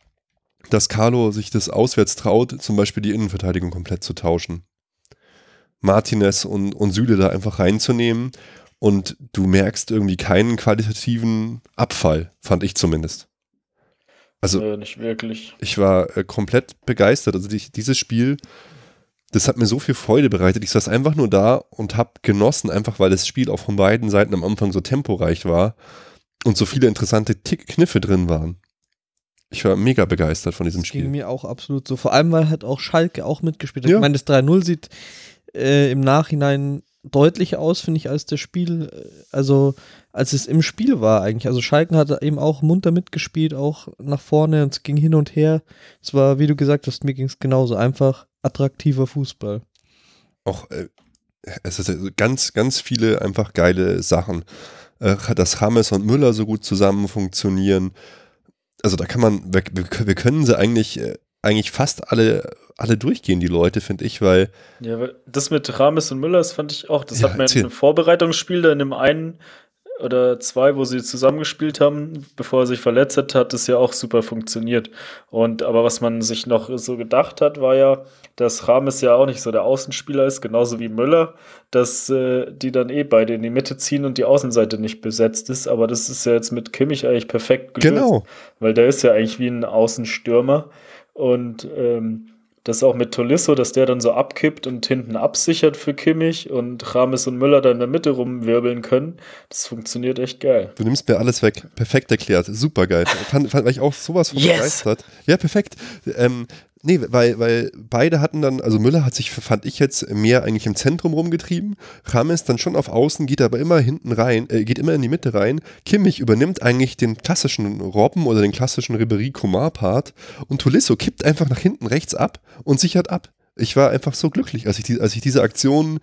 dass Carlo sich das auswärts traut, zum Beispiel die Innenverteidigung komplett zu tauschen. Martinez und, und Süle da einfach reinzunehmen und du merkst irgendwie keinen qualitativen Abfall, fand ich zumindest. Also, äh, nicht wirklich. ich war äh, komplett begeistert. Also die, dieses Spiel, das hat mir so viel Freude bereitet. Ich saß einfach nur da und habe genossen, einfach weil das Spiel auch von beiden Seiten am Anfang so temporeich war und so viele interessante Tick Kniffe drin waren. Ich war mega begeistert von diesem Das ging Spiel. mir auch absolut so. Vor allem, weil halt auch Schalke auch mitgespielt hat. Ja. Ich meine, das 3-0 sieht äh, im Nachhinein deutlicher aus, finde ich, als das Spiel, äh, also als es im Spiel war eigentlich. Also Schalke hat eben auch munter mitgespielt, auch nach vorne und es ging hin und her. Es war, wie du gesagt hast, mir ging es genauso. Einfach attraktiver Fußball. Auch äh, es ist ganz, ganz viele einfach geile Sachen. Äh, dass James und Müller so gut zusammen funktionieren. Also da kann man, wir, wir können sie eigentlich, äh, eigentlich fast alle, alle durchgehen, die Leute, finde ich, weil Ja, weil das mit Rames und Müller, das fand ich auch. Das Ja, hat man erzähl. im Vorbereitungsspiel da in dem einen oder zwei, wo sie zusammengespielt haben, bevor er sich verletzt hat, hat das ja auch super funktioniert. Und aber was man sich noch so gedacht hat, war ja, dass Rames ja auch nicht so der Außenspieler ist, genauso wie Müller, dass äh, die dann eh beide in die Mitte ziehen und die Außenseite nicht besetzt ist. Aber das ist ja jetzt mit Kimmich eigentlich perfekt gelöst. genau, Weil der ist ja eigentlich wie ein Außenstürmer. Und ähm, das auch mit Tolisso, dass der dann so abkippt und hinten absichert für Kimmich und Rames und Müller da in der Mitte rumwirbeln können. Das funktioniert echt geil. du nimmst mir alles weg. Perfekt erklärt, super geil. Fand, fand, ich auch sowas von Yes! begeistert. Ja, perfekt. Ähm, nee, weil, weil beide hatten dann, also Müller hat sich, fand ich jetzt, mehr eigentlich im Zentrum rumgetrieben. Rames dann schon auf Außen, geht aber immer hinten rein, äh, geht immer in die Mitte rein. Kimmich übernimmt eigentlich den klassischen Robben oder den klassischen Ribery-Komar-Part und Tolisso kippt einfach nach hinten rechts ab und sichert ab. Ich war einfach so glücklich, als ich, die, als ich diese Aktion,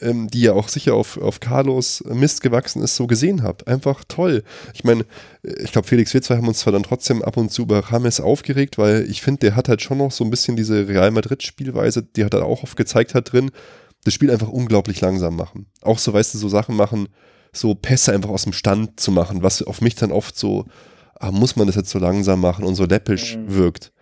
ähm, die ja auch sicher auf, auf Carlos Mist gewachsen ist, so gesehen habe. Einfach toll. Ich meine, ich glaube, Felix, wir zwei haben uns zwar dann trotzdem ab und zu über James aufgeregt, weil ich finde, der hat halt schon noch so ein bisschen diese Real Madrid-Spielweise, die hat er auch oft gezeigt hat drin, das Spiel einfach unglaublich langsam machen. Auch so, weißt du, so Sachen machen, so Pässe einfach aus dem Stand zu machen, was auf mich dann oft so ah, muss man das jetzt so langsam machen und so läppisch Mhm. wirkt.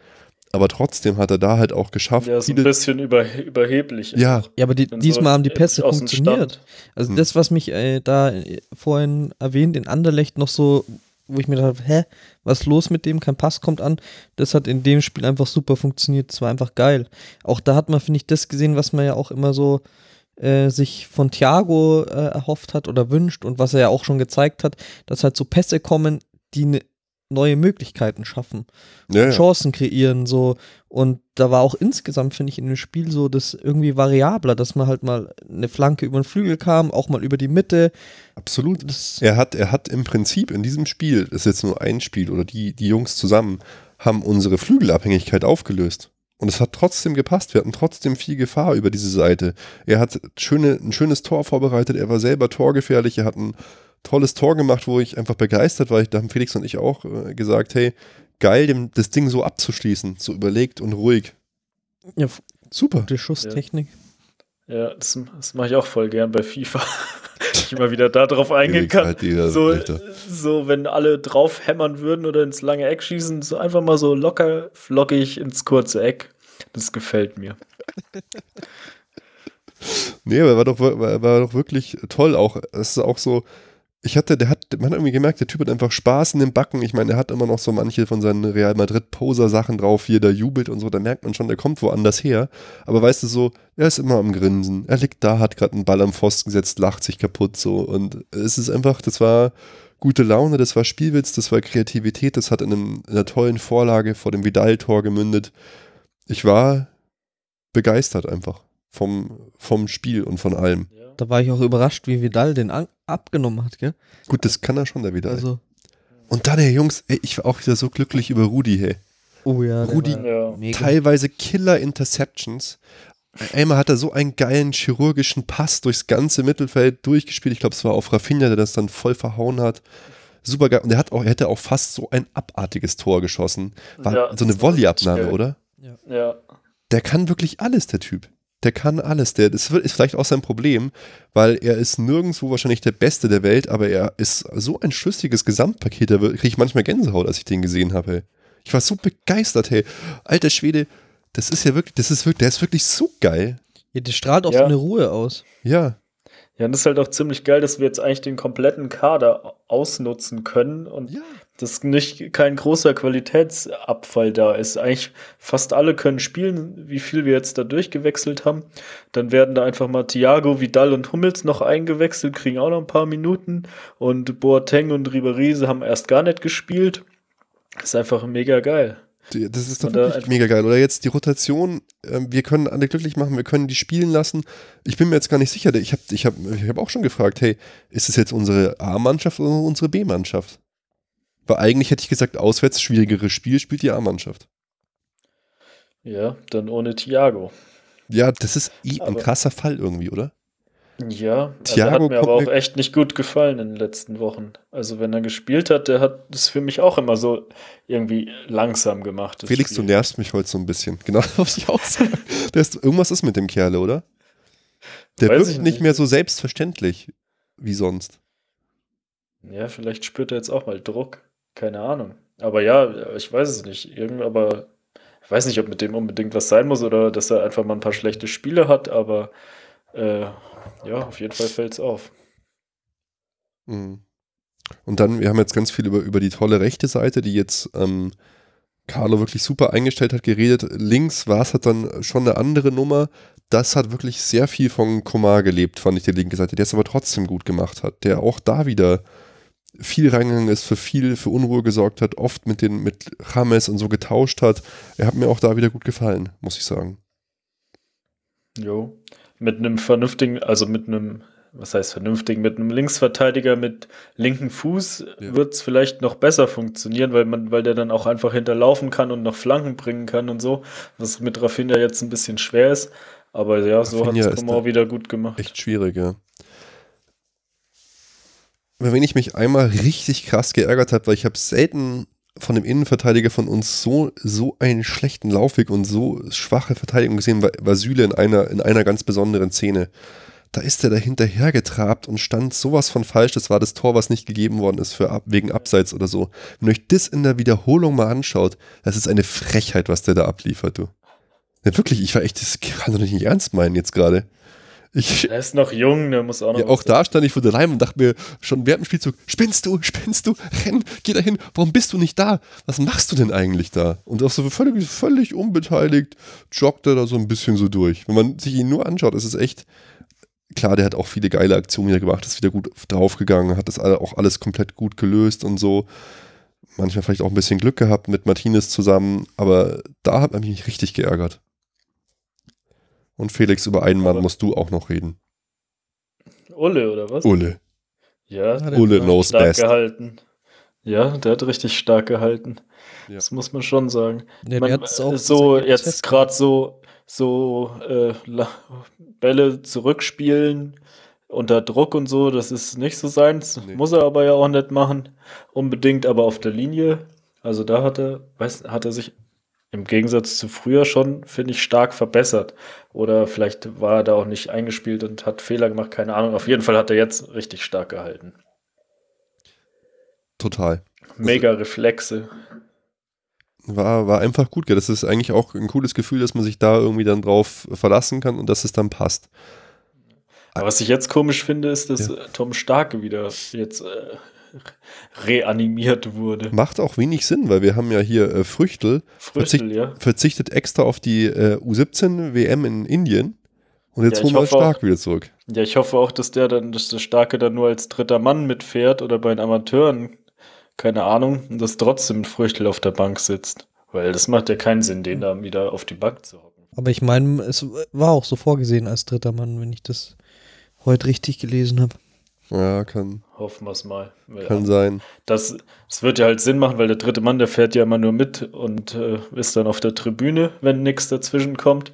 Aber trotzdem hat er da halt auch geschafft, Ja, so ein bisschen über, überheblich. ja, Ja, aber die, diesmal so haben die Pässe funktioniert. Also Hm. das, was mich äh, da äh, vorhin erwähnt, in Anderlecht noch so, wo ich mir dachte, hä, was ist los mit dem? Kein Pass kommt an. Das hat in dem Spiel einfach super funktioniert. Das war einfach geil. Auch da hat man, finde ich, das gesehen, was man ja auch immer so äh, sich von Thiago äh, erhofft hat oder wünscht und was er ja auch schon gezeigt hat, dass halt so Pässe kommen, die ne, neue Möglichkeiten schaffen. ja. Chancen kreieren, so. Und da war auch insgesamt, finde ich, in dem Spiel so das irgendwie variabler, dass man halt mal eine Flanke über den Flügel kam, auch mal über die Mitte. absolut. Das, Er hat, er hat im Prinzip in diesem Spiel, das ist jetzt nur ein Spiel, oder die, die Jungs zusammen, haben unsere Flügelabhängigkeit aufgelöst. Und es hat trotzdem gepasst. Wir hatten trotzdem viel Gefahr über diese Seite. Er hat schöne, ein schönes Tor vorbereitet. Er war selber torgefährlich. Er hat ein tolles Tor gemacht, wo ich einfach begeistert war. Da haben Felix und ich auch äh, gesagt, hey, geil, dem, das Ding so abzuschließen. So überlegt und ruhig. ja, Super. gute Schusstechnik. Ja, das, das mache ich auch voll gern bei FIFA. ich immer wieder da drauf eingehen kann. halt So, so, wenn alle drauf hämmern würden oder ins lange Eck schießen, so einfach mal so locker, flockig ins kurze Eck. Das gefällt mir. Nee, aber er war doch, war, war doch wirklich toll auch. Es ist auch so, ich hatte, der hat, man hat irgendwie gemerkt, der Typ hat einfach Spaß in den Backen. Ich meine, er hat immer noch so manche von seinen Real Madrid-Poser-Sachen drauf, wie er da jubelt und so, da merkt man schon, der kommt woanders her. Aber weißt du so, er ist immer am Grinsen. Er liegt da, hat gerade einen Ball am Pfosten gesetzt, lacht sich kaputt so. Und es ist einfach, das war gute Laune, das war Spielwitz, das war Kreativität, das hat in, einem, in einer tollen Vorlage vor dem Vidal-Tor gemündet. Ich war begeistert einfach vom, vom Spiel und von allem. Ja. Da war ich auch überrascht, wie Vidal den an abgenommen hat, gell? Gut, das kann er schon, der Vidal. Also, und dann, der Jungs, ey, ich war auch wieder so glücklich über Rudi, hey. oh ja. Rudi- war Ja. Teilweise Killer-Interceptions. Einmal hat er so einen geilen chirurgischen Pass durchs ganze Mittelfeld durchgespielt. Ich glaube, es war auf Rafinha, der das dann voll verhauen hat. Super geil. Und er, hat auch, er hätte auch fast so ein abartiges Tor geschossen. War Ja, so eine Volleyabnahme, oder? ja. Der kann wirklich alles, der Typ. Der kann alles. Der, das ist vielleicht auch sein Problem, weil er ist nirgendwo wahrscheinlich der Beste der Welt, aber er ist so ein schlüssiges Gesamtpaket, da kriege ich manchmal Gänsehaut, als ich den gesehen habe. Ich war so begeistert, hey. Alter Schwede, das ist ja wirklich, das ist wirklich, der ist wirklich so geil. Ja, der strahlt auch Ja. so eine Ruhe aus. Ja. Ja, und das ist halt auch ziemlich geil, dass wir jetzt eigentlich den kompletten Kader ausnutzen können und Ja. Dass nicht kein großer Qualitätsabfall da ist. Eigentlich fast alle können spielen, wie viel wir jetzt da durchgewechselt haben. Dann werden da einfach mal Thiago, Vidal und Hummels noch eingewechselt, kriegen auch noch ein paar Minuten. Und Boateng und Ribéry haben erst gar nicht gespielt. Das ist einfach mega geil. Das ist doch wirklich mega geil. Oder jetzt die Rotation, ähm, wir können alle glücklich machen, wir können die spielen lassen. Ich bin mir jetzt gar nicht sicher. Ich habe ich hab, ich hab auch schon gefragt, hey, ist es jetzt unsere A-Mannschaft oder unsere B-Mannschaft? Weil eigentlich hätte ich gesagt, auswärts schwierigeres Spiel spielt die A-Mannschaft. Ja, dann ohne Thiago. Ja, das ist eh ein Aber- krasser Fall irgendwie, oder? Ja, also Thiago hat mir aber auch echt nicht gut gefallen in den letzten Wochen. Also wenn er gespielt hat, der hat das für mich auch immer so irgendwie langsam gemacht. Felix, du Spiel. nervst mich heute so ein bisschen. Genau, muss ich auch ist, irgendwas ist mit dem Kerle, oder? Der Weiß wirkt ich nicht nicht. mehr so selbstverständlich wie sonst. Ja, vielleicht spürt er jetzt auch mal Druck. Keine Ahnung. Aber ja, ich weiß es nicht. Irgend, aber ich weiß nicht, ob mit dem unbedingt was sein muss oder dass er einfach mal ein paar schlechte Spiele hat, aber äh, ja, auf jeden Fall fällt es auf. Mhm. Und dann, wir haben jetzt ganz viel über, über die tolle rechte Seite, die jetzt ähm, Carlo wirklich super eingestellt hat, geredet. Links war es halt dann schon eine andere Nummer. Das hat wirklich sehr viel von Komar gelebt, fand ich, die linke Seite, der es aber trotzdem gut gemacht hat, der auch da wieder viel reingegangen ist, für viel, für Unruhe gesorgt hat, oft mit den, mit James und so getauscht hat. Er hat mir auch da wieder gut gefallen, muss ich sagen. Jo. Mit einem vernünftigen, also mit einem, was heißt vernünftigen, mit einem Linksverteidiger mit linkem Fuß Ja. wird es vielleicht noch besser funktionieren, weil man, weil der dann auch einfach hinterlaufen kann und noch Flanken bringen kann und so, was mit Rafinha jetzt ein bisschen schwer ist. Aber ja, so hat es da wieder gut gemacht. Echt schwierig, ja. Wenn ich mich einmal richtig krass geärgert habe, weil ich habe selten von dem Innenverteidiger von uns so, so einen schlechten Laufweg und so schwache Verteidigung gesehen, war, Süle in einer, in einer ganz besonderen Szene. da ist er da hinterhergetrabt und stand sowas von falsch. Das war das Tor, was nicht gegeben worden ist für wegen Abseits oder so. Wenn ihr euch das in der Wiederholung mal anschaut, das ist eine Frechheit, was der da abliefert, du. Ja, wirklich, ich war echt, das kann doch nicht ernst meinen jetzt gerade. Ich, Er ist noch jung, der muss auch noch. ja, auch da stand ich vor der Leim und dachte mir schon während dem Spielzug, spinnst du, spinnst du, renn, geh dahin, warum bist du nicht da? Was machst du denn eigentlich da? Und auch so völlig, völlig unbeteiligt joggt er da so ein bisschen so durch. Wenn man sich ihn nur anschaut, ist es echt, klar, der hat auch viele geile Aktionen wieder gemacht, ist wieder gut draufgegangen, hat das auch alles komplett gut gelöst und so. Manchmal vielleicht auch ein bisschen Glück gehabt mit Martinez zusammen, aber da hat man mich richtig geärgert. Und Felix, über einen Mann Aber- musst du auch noch reden. Ulle, oder was? Ulle. Ja, Ja, der Ulle knows stark best. gehalten. Ja, der hat richtig stark gehalten. Ja. Das muss man schon sagen. Ja, Man, der hat's auch so Ergebnis jetzt gerade so so äh, Bälle zurückspielen unter Druck und so, das ist nicht so seins. Nee. Muss er aber ja auch nicht machen, unbedingt. Aber auf der Linie, also da hat er, weiß, hat er sich im Gegensatz zu früher schon, finde ich, stark verbessert. Oder vielleicht war er da auch nicht eingespielt und hat Fehler gemacht, keine Ahnung. Auf jeden Fall hat er jetzt richtig stark gehalten. Total. Mega Reflexe. War, war einfach gut, gell? Das ist eigentlich auch ein cooles Gefühl, dass man sich da irgendwie dann drauf verlassen kann und dass es dann passt. Aber was ich jetzt komisch finde, ist, dass Ja. Tom Starke wieder jetzt äh, reanimiert wurde. Macht auch wenig Sinn, weil wir haben ja hier äh, Früchtel, Früchtel, ja. verzichtet extra auf die äh, U17 WM in Indien und jetzt Ja, holen wir Stark auch- wieder zurück. Ja, ich hoffe auch, dass der dann, dass der Starke dann nur als dritter Mann mitfährt oder bei den Amateuren, keine Ahnung, und dass trotzdem Früchtel auf der Bank sitzt. Weil das macht ja keinen Sinn, den da wieder auf die Bank zu hocken. Aber ich meine, es war auch so vorgesehen als dritter Mann, wenn ich das heute richtig gelesen habe. Ja, kann, Hoffen wir es mal. Kann sein. Das, das wird ja halt Sinn machen, weil der dritte Mann, der fährt ja immer nur mit und äh, ist dann auf der Tribüne, wenn nichts dazwischen kommt.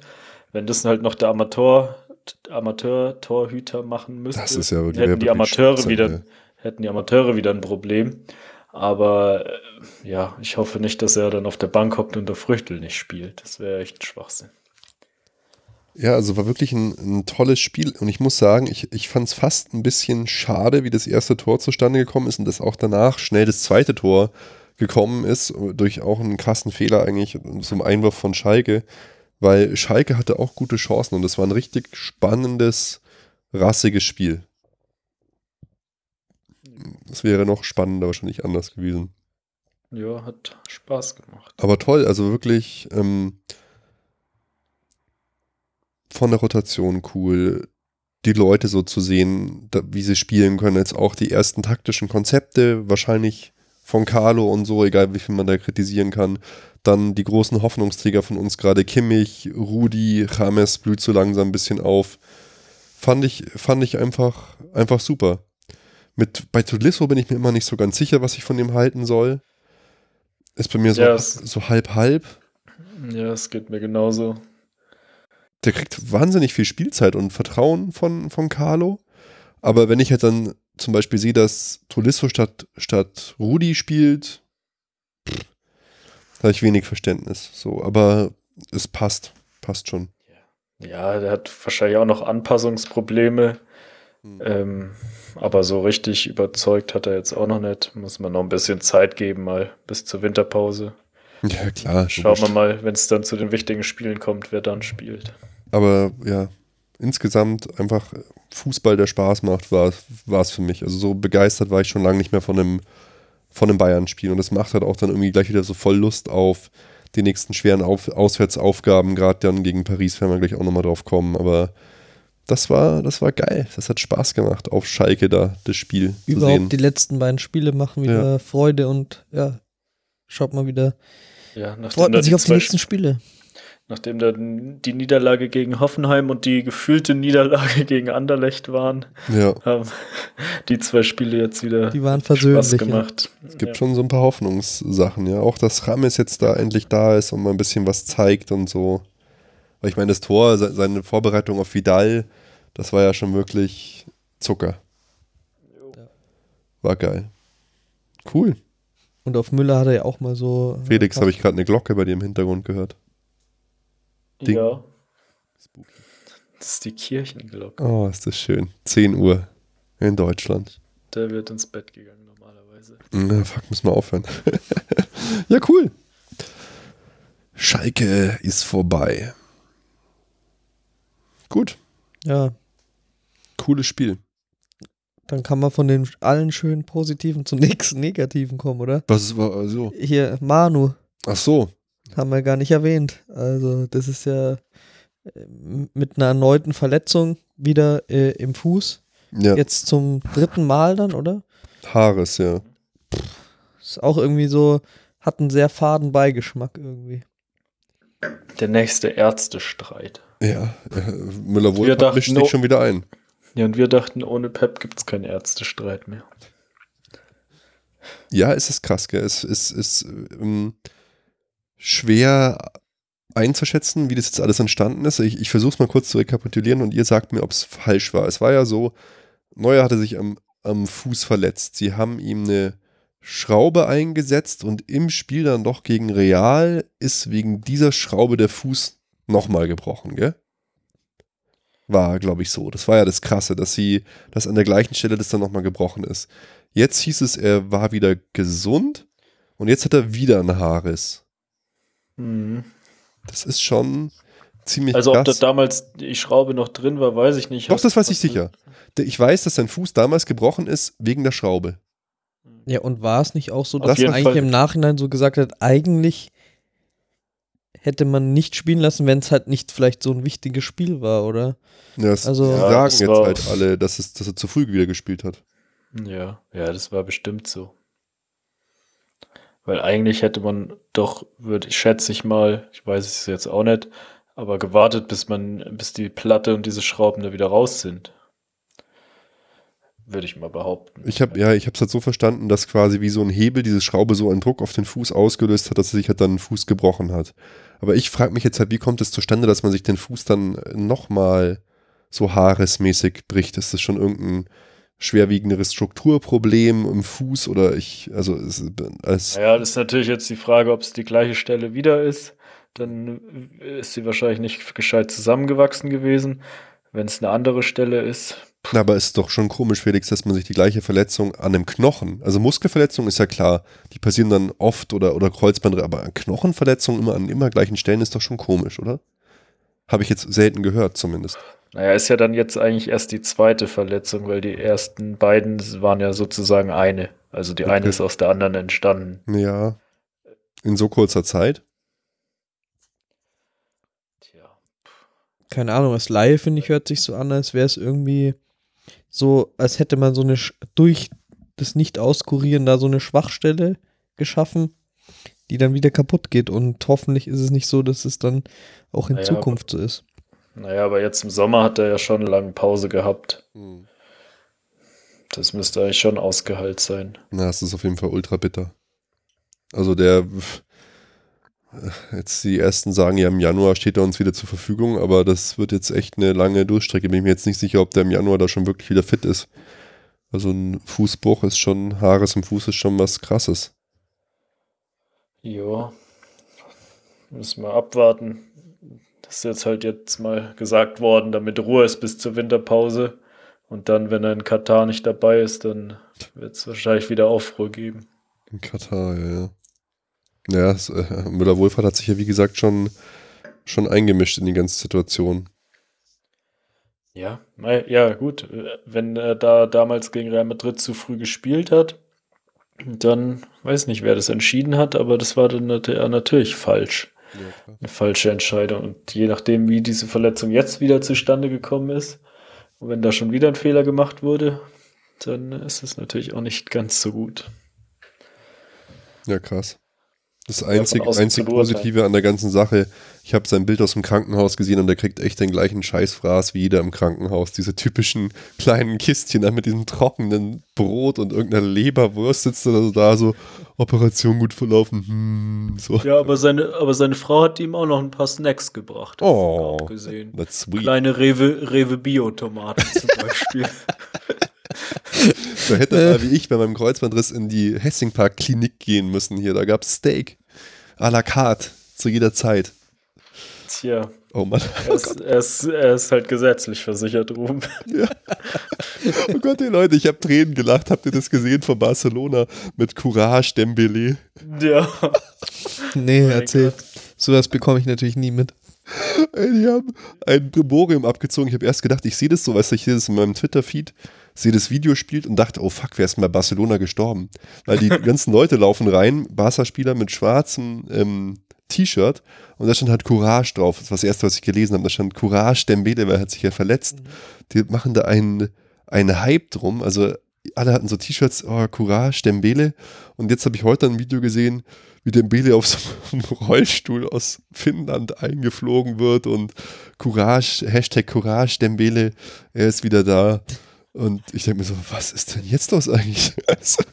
Wenn das halt noch der Amateur, Amateur-Torhüter machen müsste, Das ist ja wirklich- hätten die Amateure wieder, ja. hätten die Amateure wieder ein Problem. Aber äh, ja, ich hoffe nicht, dass er dann auf der Bank hockt und der Früchtel nicht spielt. Das wäre echt Schwachsinn. Ja, also war wirklich ein, ein tolles Spiel und ich muss sagen, ich, ich fand es fast ein bisschen schade, wie das erste Tor zustande gekommen ist und dass auch danach schnell das zweite Tor gekommen ist, durch auch einen krassen Fehler eigentlich, zum Einwurf von Schalke, weil Schalke hatte auch gute Chancen und es war ein richtig spannendes, rassiges Spiel. Das wäre noch spannender wahrscheinlich anders gewesen. Ja, hat Spaß gemacht. Aber toll, also wirklich ähm, von der Rotation cool, die Leute so zu sehen, da, wie sie spielen können, jetzt auch die ersten taktischen Konzepte, wahrscheinlich von Carlo und so, egal wie viel man da kritisieren kann. Dann die großen Hoffnungsträger von uns gerade, Kimmich, Rudi, James blüht so langsam ein bisschen auf. Fand ich, fand ich einfach, einfach super. Mit, bei Tolisso bin ich mir immer nicht so ganz sicher, was ich von dem halten soll. Ist bei mir so, Ja, so halb halb. Ja, es geht mir genauso. Der kriegt wahnsinnig viel Spielzeit und Vertrauen von, von Carlo. Aber wenn ich jetzt dann zum Beispiel sehe, dass Tolisso statt, statt Rudi spielt, habe ich wenig Verständnis. So, aber es passt. Passt schon. Ja, der hat wahrscheinlich auch noch Anpassungsprobleme. Hm. Ähm, aber so richtig überzeugt hat er jetzt auch noch nicht. Muss man noch ein bisschen Zeit geben, mal bis zur Winterpause. Ja, klar. Schauen wir mal, wenn es dann zu den wichtigen Spielen kommt, wer dann spielt. Aber ja, insgesamt einfach Fußball, der Spaß macht, war es für mich. Also so begeistert war ich schon lange nicht mehr von einem, von einem Bayern-Spiel. Und das macht halt auch dann irgendwie gleich wieder so voll Lust auf die nächsten schweren auf Auswärtsaufgaben, gerade dann gegen Paris werden wir gleich auch nochmal drauf kommen. Aber das war, das war geil. Das hat Spaß gemacht, auf Schalke da das Spiel zu Überhaupt sehen. die letzten beiden Spiele machen wieder Freude und ja, schaut mal wieder. Ja, nachdem, Freut da man sich auf die nächsten Spiele. nachdem da die Niederlage gegen Hoffenheim und die gefühlte Niederlage gegen Anderlecht waren, Ja, haben die zwei Spiele jetzt wieder Die waren Spaß versöhnlich. Ja. gemacht. es gibt ja. schon so ein paar Hoffnungssachen, ja. Auch dass Rames jetzt da endlich da ist und mal ein bisschen was zeigt und so. Weil ich meine, das Tor, se- seine Vorbereitung auf Vidal, das war ja schon wirklich Zucker. War geil. Cool. Und auf Müller hat er ja auch mal so. Felix, habe ich gerade eine Glocke bei dir im Hintergrund gehört. Ding. Ja. Das ist die Kirchenglocke. Oh, ist das schön. 10 Uhr in Deutschland. Der wird ins Bett gegangen normalerweise. Na, fuck, müssen wir aufhören. ja, cool. Schalke ist vorbei. Gut, Ja, cooles Spiel. Dann kann man von den allen schönen Positiven zum nächsten Negativen kommen, oder? Was war also? Hier, Manu, Ach so. haben wir gar nicht erwähnt. Also, das ist ja äh, mit einer erneuten Verletzung wieder äh, im Fuß. Ja, Jetzt zum dritten Mal dann, oder? Haares, ja. Ist auch irgendwie so, hat einen sehr faden Beigeschmack irgendwie. Der nächste Ärztestreit. Ja, äh, Müller Wir Wohlfahrt dachten, mischt no- sich schon wieder ein. Ja, und wir dachten, ohne Pep gibt es keinen Ärztestreit mehr. Ja, es ist krass, gell? Es ist, ähm, schwer einzuschätzen, wie das jetzt alles entstanden ist. Ich, ich versuche es mal kurz zu rekapitulieren und ihr sagt mir, ob es falsch war. Es war ja so, Neuer hatte sich am, am Fuß verletzt. Sie haben ihm eine Schraube eingesetzt und im Spiel dann doch gegen Real ist wegen dieser Schraube der Fuß nochmal gebrochen, gell? War, glaube ich, so. Das war ja das Krasse, dass sie, dass an der gleichen Stelle das dann nochmal gebrochen ist. Jetzt hieß es, er war wieder gesund und jetzt hat er wieder einen Haarriss. Mhm. Das ist schon ziemlich Also, ob da krass. damals die Schraube noch drin war, weiß ich nicht. Doch, das weiß ich sicher. Ich weiß, dass sein Fuß damals gebrochen ist wegen der Schraube. Ja, und war es nicht auch so, dass man eigentlich Fall. im Nachhinein so gesagt hat, eigentlich hätte man nicht spielen lassen, wenn es halt nicht vielleicht so ein wichtiges Spiel war, oder? Ja, das Also- sagen Ja, das jetzt halt alle, dass, es, dass er zu früh wieder gespielt hat. Ja, ja, das war bestimmt so. Weil eigentlich hätte man doch, würde ich schätze ich mal, ich weiß es jetzt auch nicht, aber gewartet, bis man, bis die Platte und diese Schrauben da wieder raus sind. Würde ich mal behaupten. Ich habe ja, ich habe es halt so verstanden, dass quasi wie so ein Hebel diese Schraube so einen Druck auf den Fuß ausgelöst hat, dass er sich halt dann den Fuß gebrochen hat. Aber ich frage mich jetzt halt, wie kommt es zustande, dass man sich den Fuß dann nochmal so haaresmäßig bricht? Ist das schon irgendein schwerwiegenderes Strukturproblem im Fuß oder ich, also es, als, Naja, das ist natürlich jetzt die Frage, ob es die gleiche Stelle wieder ist. Dann ist sie wahrscheinlich nicht gescheit zusammengewachsen gewesen. Wenn es eine andere Stelle ist, Na, aber ist doch schon komisch, Felix, dass man sich die gleiche Verletzung an einem Knochen, also Muskelverletzung ist ja klar, die passieren dann oft oder, oder Kreuzbandriss, aber an Knochenverletzungen immer an immer gleichen Stellen ist doch schon komisch, oder? Habe ich jetzt selten gehört zumindest. Naja, ist ja dann jetzt eigentlich erst die zweite Verletzung, weil die ersten beiden waren ja sozusagen eine. Also die eine Okay. ist aus der anderen entstanden. Ja. In so kurzer Zeit. Tja. Keine Ahnung, das Live, finde ich, hört sich so an, als wäre es irgendwie so, als hätte man so eine, Sch- durch das Nicht-Auskurieren da so eine Schwachstelle geschaffen, die dann wieder kaputt geht. Und hoffentlich ist es nicht so, dass es dann auch in Naja, Zukunft so ist. Naja, aber jetzt im Sommer hat er ja schon lange Pause gehabt. Das müsste eigentlich schon ausgeheilt sein. Na, es ist auf jeden Fall ultra bitter. Also der, jetzt die ersten sagen ja, im Januar steht er uns wieder zur Verfügung, aber das wird jetzt echt eine lange Durchstrecke. Bin ich mir jetzt nicht sicher, ob der im Januar da schon wirklich wieder fit ist. Also ein Fußbruch ist schon, Haares im Fuß ist schon was krasses. Ja. Müssen wir abwarten. Das ist jetzt halt jetzt mal gesagt worden, damit Ruhe ist bis zur Winterpause. Und dann, wenn er in Katar nicht dabei ist, dann wird es wahrscheinlich wieder Aufruhr geben. In Katar, ja, ja. Ja, äh, Müller-Wohlfahrt hat sich ja, wie gesagt, schon, schon eingemischt in die ganze Situation. Ja, ja, gut. Wenn er da damals gegen Real Madrid zu früh gespielt hat, dann weiß nicht, wer das entschieden hat, aber das war dann nat- ja natürlich falsch. Eine falsche Entscheidung. Und je nachdem, wie diese Verletzung jetzt wieder zustande gekommen ist, und wenn da schon wieder ein Fehler gemacht wurde, dann ist es natürlich auch nicht ganz so gut. Ja, krass. Das einzig, einzig. Positive an der ganzen Sache, ich habe sein Bild aus dem Krankenhaus gesehen und der kriegt echt den gleichen Scheißfraß wie jeder im Krankenhaus. Diese typischen kleinen Kistchen da mit diesem trockenen Brot und irgendeiner Leberwurst sitzt er so da so, Operation gut verlaufen, hm, so. Ja, aber seine, aber seine Frau hat ihm auch noch ein paar Snacks gebracht. Oh, Abgesehen. that's sweet. Kleine Rewe, Rewe Bio-Tomaten zum Beispiel. Da hätte er mal wie ich bei meinem Kreuzbandriss in die Hessingpark-Klinik gehen müssen hier. Da gab es Steak à la carte zu jeder Zeit. Tja, Oh Mann. er ist, er, ist, er ist halt gesetzlich versichert, Ruben. Oh Gott, ey Leute, ich habe Tränen gelacht. Habt ihr das gesehen von Barcelona mit Courage Dembele? Ja. Nee, Mein erzähl. Gott. Sowas bekomme ich natürlich nie mit. Ey, die haben ein Brimborium abgezogen. Ich habe erst gedacht, ich sehe das so, weißt du, ich sehe das in meinem Twitter-Feed, sehe das Video spielt und dachte, oh fuck, wer ist denn bei Barcelona gestorben? Weil die ganzen Leute laufen rein, Barca-Spieler mit schwarzem ähm, T-Shirt und da stand halt Courage drauf. Das war das erste, was ich gelesen habe. Da stand Courage Dembele, weil er hat sich ja verletzt. Die machen da einen, einen Hype drum. Also alle hatten so T-Shirts, oh, Courage Dembele. Und jetzt habe ich heute ein Video gesehen, wie Dembele auf so einem Rollstuhl aus Finnland eingeflogen wird und Courage, Hashtag Courage Dembele, er ist wieder da. Und ich denke mir so, was ist denn jetzt los eigentlich? Also,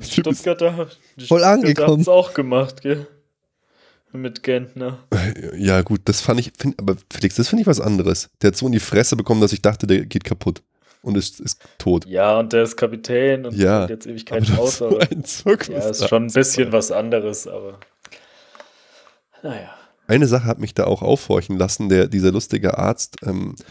die Stuttgarter, die Voll angekommen. haben's auch gemacht, gell? Mit Gentner. ja, gut, das fand ich, find, aber Felix, das finde ich was anderes. Der hat so in die Fresse bekommen, dass ich dachte, der geht kaputt und ist, ist tot. Ja, und der ist Kapitän und Ja, hat jetzt Aber Ewigkeiten raus. ist so Aber, ein Zirkus. ja, ist schon ein bisschen was anderes, aber. Naja. Eine Sache hat mich da auch aufhorchen lassen. Der, dieser lustige Arzt ähm, äh,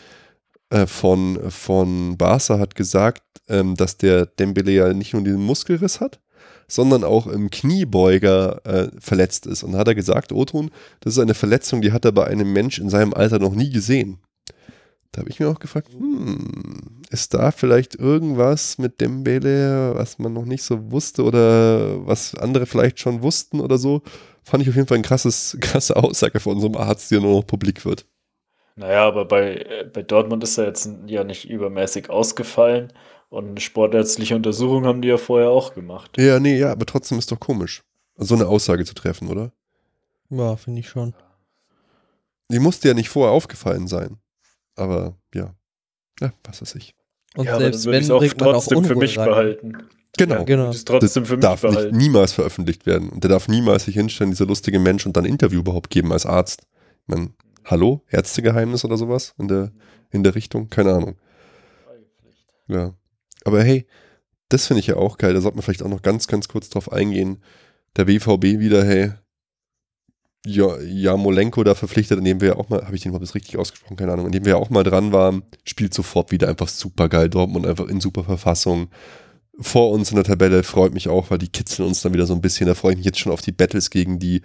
von, von Barca hat gesagt, ähm, dass der Dembele ja nicht nur diesen Muskelriss hat, sondern auch im Kniebeuger äh, verletzt ist. Und da hat er gesagt, Oton, das ist eine Verletzung, die hat er bei einem Mensch in seinem Alter noch nie gesehen. Da habe ich mir auch gefragt, hm, ist da vielleicht irgendwas mit Dembele, was man noch nicht so wusste oder was andere vielleicht schon wussten oder so? Fand ich auf jeden Fall eine krasse Aussage von unserem Arzt, die nur noch publik wird. Naja, aber bei, äh, bei Dortmund ist er jetzt ja nicht übermäßig ausgefallen und eine sportärztliche Untersuchung haben die ja vorher auch gemacht. Ja, nee, ja, aber trotzdem ist doch komisch, so eine Aussage zu treffen, oder? Ja, finde ich schon. Die musste ja nicht vorher aufgefallen sein. Aber ja, ja, was weiß ich. Und ja, aber selbst dann würde wenn, ich es auch man auch trotzdem für mich rein. behalten. Genau. Ja, Genau. es trotzdem für mich darf nicht, behalten. niemals veröffentlicht werden. Und der darf niemals sich hinstellen, dieser lustige Mensch, und dann ein Interview überhaupt geben als Arzt. Ich meine, hallo, Ärztegeheimnis oder sowas in der, in der Richtung? Keine Ahnung. Ja. Aber hey, das finde ich ja auch geil. Da sollte man vielleicht auch noch ganz, ganz kurz drauf eingehen. Der BVB wieder, hey, ja, Jamolenko da verpflichtet, an dem wir ja auch mal, habe ich den überhaupt das richtig ausgesprochen? Keine Ahnung, an dem wir ja auch mal dran waren, spielt sofort wieder einfach super geil. Dortmund einfach in super Verfassung. Vor uns in der Tabelle freut mich auch, weil die kitzeln uns dann wieder so ein bisschen. Da freue ich mich jetzt schon auf die Battles gegen die.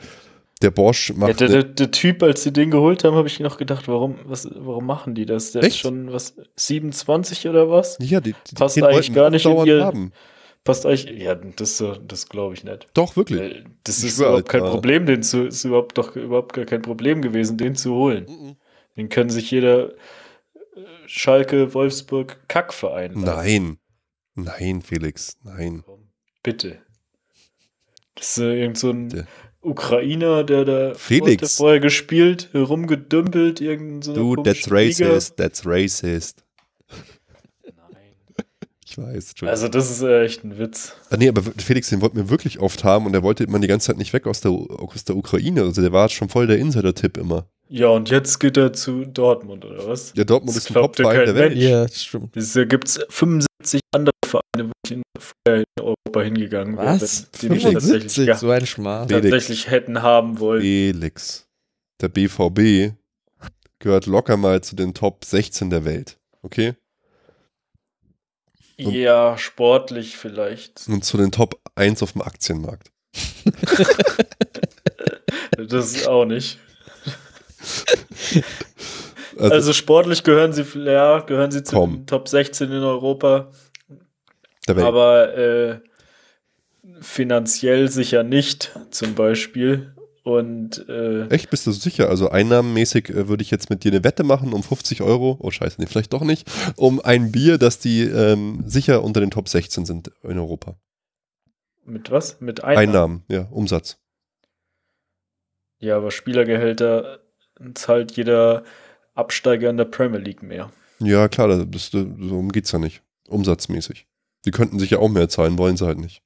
Der Bosch Ja, macht. der, eine- der, der Typ, als sie den geholt haben, habe ich noch gedacht, warum, was, warum machen die das? Der Echt? ist schon was 27 oder was? ja, die, die, passt den eigentlich gar nicht in ihr- haben. Passt euch? Ja, das, das glaube ich nicht. Doch, wirklich. Das Ich ist überhaupt kein Alter. Problem, den zu, ist überhaupt doch überhaupt gar kein Problem gewesen, den zu holen. Mhm. Den können sich jeder äh, Schalke, Wolfsburg, Kackverein. Nein. Nein, Felix. Nein. Bitte. Das ist äh, irgend so ein Der- Ukrainer, der da Felix. vorher gespielt, rumgedümpelt, irgendein so Du, that's racist. That's racist. Nein. Ich weiß. Also das ist äh, echt ein Witz. Ah, nee, aber Felix, den wollten wir wirklich oft haben und der wollte man die ganze Zeit nicht weg aus der, aus der Ukraine. Also der war schon voll der Insider-Tipp immer. Ja, und jetzt geht er zu Dortmund, oder was? Ja, Dortmund Das ist ein Top-Verein kein der Welt. Mensch. Ja, stimmt. Es gibt 75 andere Vereine, wo ich in, vorher in Europa hingegangen wäre, Was? wenn die mich tatsächlich, 75? ja, So ein Schmarrn. Tatsächlich hätten haben wollen. Felix. Der BVB gehört locker mal zu den Top 16 der Welt. Okay? Und- Ja, sportlich vielleicht. Und zu den Top 1 auf dem Aktienmarkt. Das ist auch nicht. Also, Also sportlich gehören sie, ja, gehören sie zu den Top 16 in Europa, aber äh, finanziell sicher nicht, zum Beispiel. Und äh, Echt, bist du so sicher? Also einnahmenmäßig äh, würde ich jetzt mit dir eine Wette machen um 50 Euro. Oh scheiße, nee, vielleicht doch nicht. Um ein Bier, dass die ähm, sicher unter den Top 16 sind in Europa. mit was? Mit Einnahmen. Einnahmen, ja, Umsatz. Ja, aber Spielergehälter zahlt jeder Absteiger in der Premier League mehr. Ja, klar, das, das, so um geht's ja nicht. Umsatzmäßig. Die könnten sich ja auch mehr zahlen, wollen sie halt nicht.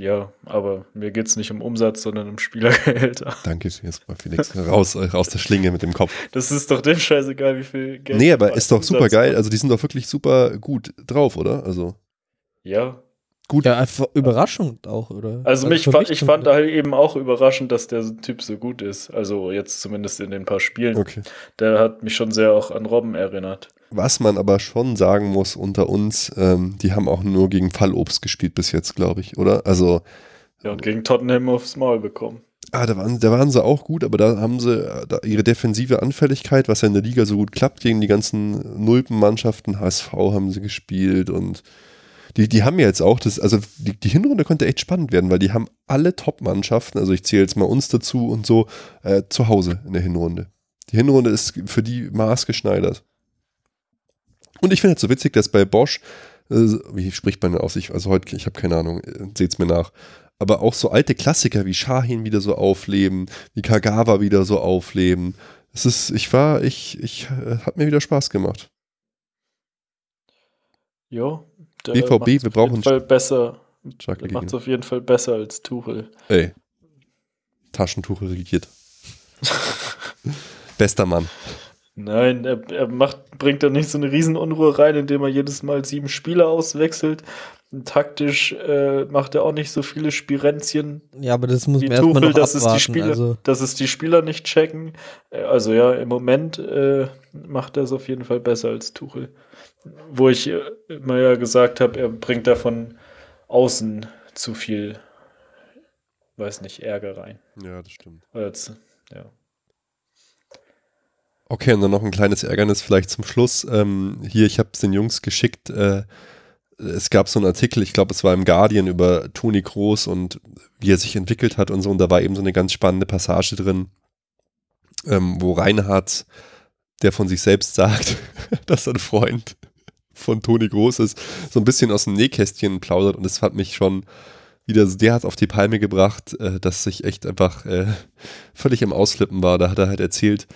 Ja, aber mir geht es nicht um Umsatz, sondern um Spielergehälter. Danke, jetzt mal Felix. Raus, raus der Schlinge mit dem Kopf. Das ist doch dem scheißegal, wie viel Geld. Nee, aber ist doch super geil. Also die sind doch wirklich super gut drauf, oder? Also, Ja, Gut. Ja, einfach überraschend auch, oder? Also mich für fa mich ich fand halt eben auch überraschend, dass der Typ so gut ist. Also jetzt zumindest in den paar Spielen. Okay. Der hat mich schon sehr auch an Robben erinnert. Was man aber schon sagen muss unter uns, ähm, die haben auch nur gegen Fallobst gespielt bis jetzt, glaube ich, oder? Also, Ja, und gegen Tottenham aufs Maul bekommen. ah, da waren, da waren sie auch gut, aber da haben sie da ihre defensive Anfälligkeit, was ja in der Liga so gut klappt, gegen die ganzen Nulpenmannschaften, HSV haben sie gespielt und die, die haben ja jetzt auch das, also die, die Hinrunde konnte echt spannend werden, weil die haben alle Top-Mannschaften, also ich zähle jetzt mal uns dazu und so, äh, zu Hause in der Hinrunde. Die Hinrunde ist für die maßgeschneidert. Und ich finde es so witzig, dass bei Bosch, äh, wie spricht man denn aus? Ich, also heute, ich habe keine Ahnung, äh, seht's mir nach. Aber auch so alte Klassiker wie Shahin wieder so aufleben, wie Kagawa wieder so aufleben. Es ist, ich war, ich, ich, äh, hat mir wieder Spaß gemacht. Jo. Der BVB, macht's wir auf jeden brauchen Fall besser. Macht es auf jeden Fall besser als Tuchel. Ey. Taschentuch regiert. Bester Mann. Nein, er, er macht, bringt da nicht so eine Riesenunruhe rein, indem er jedes Mal sieben Spieler auswechselt. Taktisch äh, macht er auch nicht so viele Spirenzchen Ja, aber das muss man erstmal Tuchel, noch dass es, die abwarten. Spieler, also, dass es die Spieler nicht checken. Äh, Also ja, im Moment äh, macht er es auf jeden Fall besser als Tuchel. Wo ich äh, immer ja gesagt habe, er bringt da von außen zu viel, weiß nicht, Ärger rein. Ja, das stimmt. Zu- ja. Okay, und dann noch ein kleines Ärgernis vielleicht zum Schluss. Ähm, hier, ich habe es den Jungs geschickt. Äh, es gab so einen Artikel, ich glaube, es war im Guardian über Toni Kroos und wie er sich entwickelt hat und so. Und da war eben so eine ganz spannende Passage drin, ähm, wo Reinhard, der von sich selbst sagt, dass er ein Freund von Toni Kroos ist, so ein bisschen aus dem Nähkästchen plaudert. Und das hat mich schon wieder so derart auf die Palme gebracht, äh, dass ich echt einfach äh, völlig im Ausflippen war. Da hat er halt erzählt,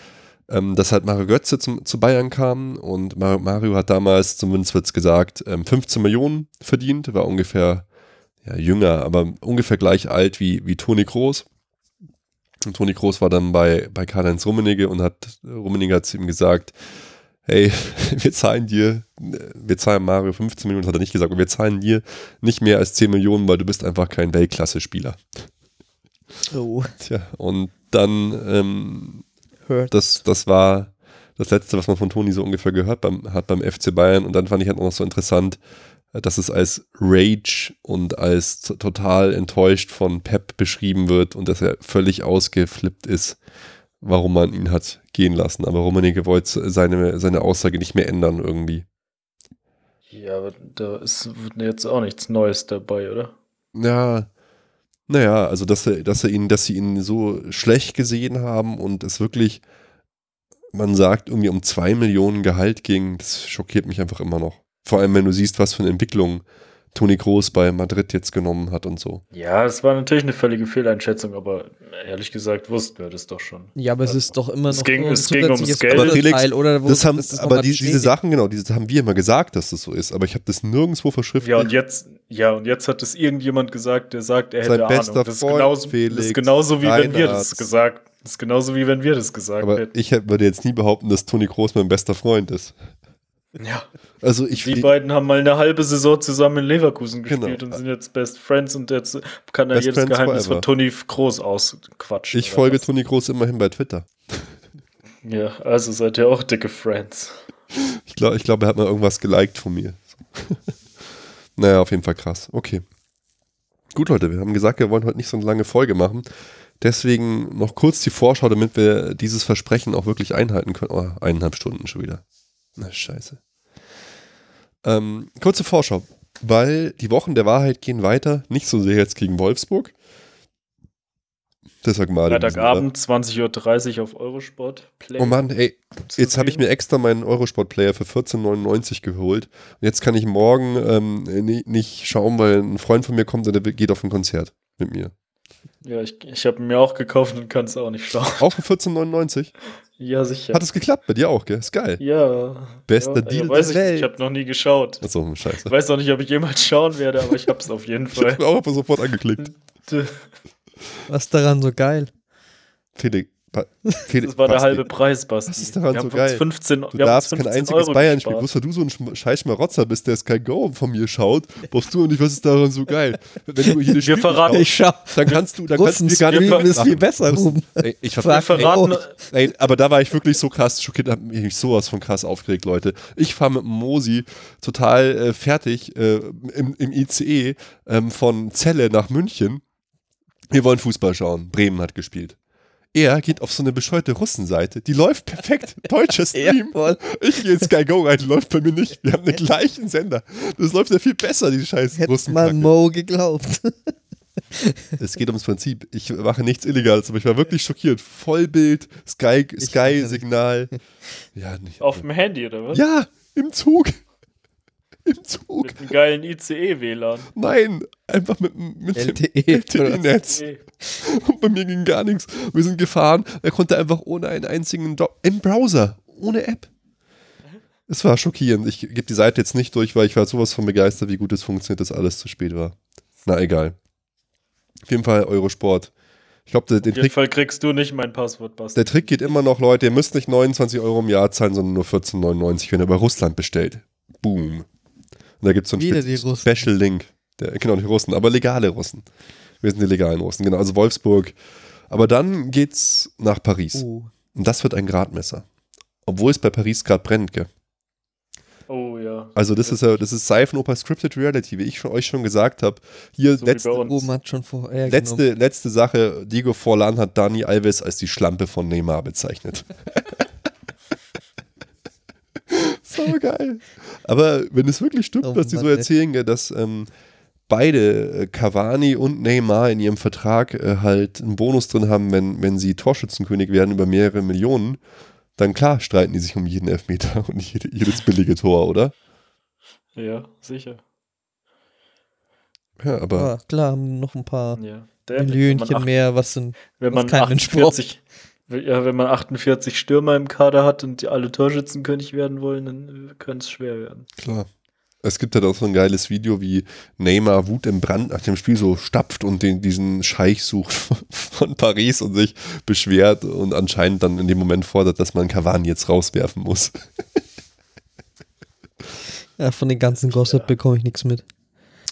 ähm, dass halt Mario Götze zum, zu Bayern kam und Mario, Mario hat damals, zumindest wird's gesagt, ähm, 15 Millionen verdient, war ungefähr ja, jünger, aber ungefähr gleich alt wie, wie Toni Kroos. Und Toni Kroos war dann bei, bei Karl-Heinz Rummenigge und hat, Rummenigge hat zu ihm gesagt, hey, wir zahlen dir, wir zahlen Mario 15 Millionen, hat er nicht gesagt, aber wir zahlen dir nicht mehr als 10 Millionen, weil du bist einfach kein Weltklasse-Spieler. oh, Tja, und dann ähm, hört. das, das war das Letzte, was man von Toni so ungefähr gehört beim, hat beim FC Bayern. Und dann fand ich halt auch noch so interessant, äh, dass es als Rage und als total enttäuscht von Pep beschrieben wird und dass er völlig ausgeflippt ist, warum man ihn hat gehen lassen. Aber Rummenigge wollte seine, seine Aussage nicht mehr ändern irgendwie. Ja, aber da ist jetzt auch nichts Neues dabei, oder? Ja, naja, also dass er, dass er ihn, dass sie ihn so schlecht gesehen haben und es wirklich, man sagt, irgendwie um zwei Millionen Gehalt ging, das schockiert mich einfach immer noch. Vor allem, wenn du siehst, was für eine Entwicklung Toni Kroos bei Madrid jetzt genommen hat und so. Ja, es war natürlich eine völlige Fehleinschätzung, aber ehrlich gesagt wussten wir das doch schon. Ja, aber es ist doch immer Es noch ging- so ein es ging ums Geld. Aber Felix, Teil, oder wo Das haben, ist das aber die, diese? Sachen, genau, diese haben wir immer gesagt, dass das so ist, aber ich habe das nirgendwo verschriftlicht. Ja, und jetzt, ja, und jetzt hat es irgendjemand gesagt, der sagt, er Sein hätte bester Ahnung. Das ist, Freund, genauso, das Felix ist genauso wie wenn wir Reinhardt. das gesagt Das ist genauso wie wenn wir das gesagt aber hätten. ich würde jetzt nie behaupten, dass Toni Kroos mein bester Freund ist. Ja. Also ich Die beiden haben mal eine halbe Saison zusammen in Leverkusen Genau. gespielt und sind jetzt Best Friends und jetzt kann er Best jedes Friends Geheimnis forever. von Toni Groß ausquatschen. ich folge was? Toni Kroos immerhin bei Twitter. Ja, also seid ihr auch dicke Friends. Ich glaube, ich glaub, er hat mal irgendwas geliked von mir. Naja, auf jeden Fall krass. Okay. Gut, Leute, wir haben gesagt, wir wollen heute nicht so eine lange Folge machen. Deswegen noch kurz die Vorschau, damit wir dieses Versprechen auch wirklich einhalten können. Oh, eineinhalb Stunden schon wieder. Na, scheiße. Ähm, kurze Vorschau, weil die Wochen der Wahrheit gehen weiter. Nicht so sehr jetzt gegen Wolfsburg. Deshalb mal. Freitagabend, 20.30 Uhr auf Eurosport. Play Oh Mann, ey, Jetzt habe ich mir extra meinen Eurosport-Player für 14,99 geholt. Und jetzt kann ich morgen ähm, ni- nicht schauen, weil ein Freund von mir kommt und der geht auf ein Konzert mit mir. Ja, ich, ich habe mir auch gekauft und kann es auch nicht schauen. Auch für 14,99? Ja, sicher. Hat es geklappt? Bei dir auch, gell? Ist geil. ja. Bester ja, Deal ja, weiß der ich, Welt. Ich habe noch nie geschaut. Achso, Ich scheiße. weiß auch nicht, ob ich jemals schauen werde, aber ich habe es auf jeden Ich Fall. habe auch einfach sofort angeklickt. Was daran so geil? Felix, Felix, Das war der halbe Preis, Basti. Was ist daran wir so haben geil? Uns 15, Du darfst kein 15 einziges Euro Bayern spielen. gespart. Bloß weil du so ein scheiß Schmarotzer bist, der Sky Go von mir schaut, brauchst du nicht, was ist daran so geil? Wenn du jedes Spiel verraten- schaust, dann kannst du, dann kannst du Russen dir gar nicht ist viel besser, Ruben. Ey, ich Wir ver verraten, Ey, aber da war ich wirklich so krass schockiert, hab mich sowas von krass aufgeregt, Leute. Ich fahre mit dem Mosi total äh, fertig äh, im, im ICE ähm, von Celle nach München. Wir wollen Fußball schauen. Bremen hat gespielt. Er geht auf so eine bescheuerte Russenseite. Die läuft perfekt. Deutscher Stream. voll. Ich gehe in Sky Go rein, die läuft bei mir nicht. Wir haben den gleichen Sender. Das läuft ja viel besser, die scheiß Hättest mal Russenkacke. Mo geglaubt. Es geht ums Prinzip. Ich mache nichts Illegales, aber ich war wirklich schockiert. Vollbild, Sky, Sky-Signal. Ja, nicht. auf dem Handy, oder was? ja, im Zug. Im Zug. Mit einem geilen ICE-WLAN. Nein, einfach mit, mit dem LTE. LTE-Netz. Und bei mir ging gar nichts. Wir sind gefahren. Er konnte einfach ohne einen einzigen Do im Browser, ohne App. Es war schockierend. Ich gebe die Seite jetzt nicht durch, weil ich war sowas von begeistert, wie gut es funktioniert, dass alles zu spät war. Na egal. Auf jeden Fall Eurosport. Ich glaube, den Auf jeden Trick Fall kriegst du nicht mein Passwort, Basti. Der Trick geht immer noch, Leute, ihr müsst nicht 29 Euro im Jahr zahlen, sondern nur 14,99, wenn ihr bei Russland bestellt. Boom. Und da gibt es so einen. Special Link. Der, genau, die Russen, aber legale Russen. Wir sind die legalen Russen, genau, also Wolfsburg. Aber dann geht's nach Paris. Oh. Und das wird ein Gradmesser. Obwohl es bei Paris gerade brennt, gell? Oh ja. Also das ist ja, das ist Seifenoper Scripted Reality, wie ich schon, euch schon gesagt habe. Hier So letzte, schon vorher letzte, letzte Sache, Diego Forlan hat Dani Alves als die Schlampe von Neymar bezeichnet. so geil. Aber wenn es wirklich stimmt, Oh was die so ey. erzählen, gell, dass ähm, beide, äh, Cavani und Neymar in ihrem Vertrag äh, halt einen Bonus drin haben, wenn, wenn sie Torschützenkönig werden über mehrere Millionen, dann klar streiten die sich um jeden Elfmeter und jede, jedes billige Tor, oder? Ja, sicher. Ja, aber Ah, klar, haben noch ein paar Ja. Millionchen mehr, was sind. wenn was man kein Mensch braucht. 48, ja, wenn man 48 Stürmer im Kader hat und die alle Torschützenkönig werden wollen, dann könnte es schwer werden. Klar. Es gibt halt auch so ein geiles Video, wie Neymar Wut im Brand nach dem Spiel so stapft und den, diesen Scheich sucht von Paris und sich beschwert und anscheinend dann in dem Moment fordert, dass man Cavani jetzt rauswerfen muss. Ja, von den ganzen Gossip bekomme ich nichts mit.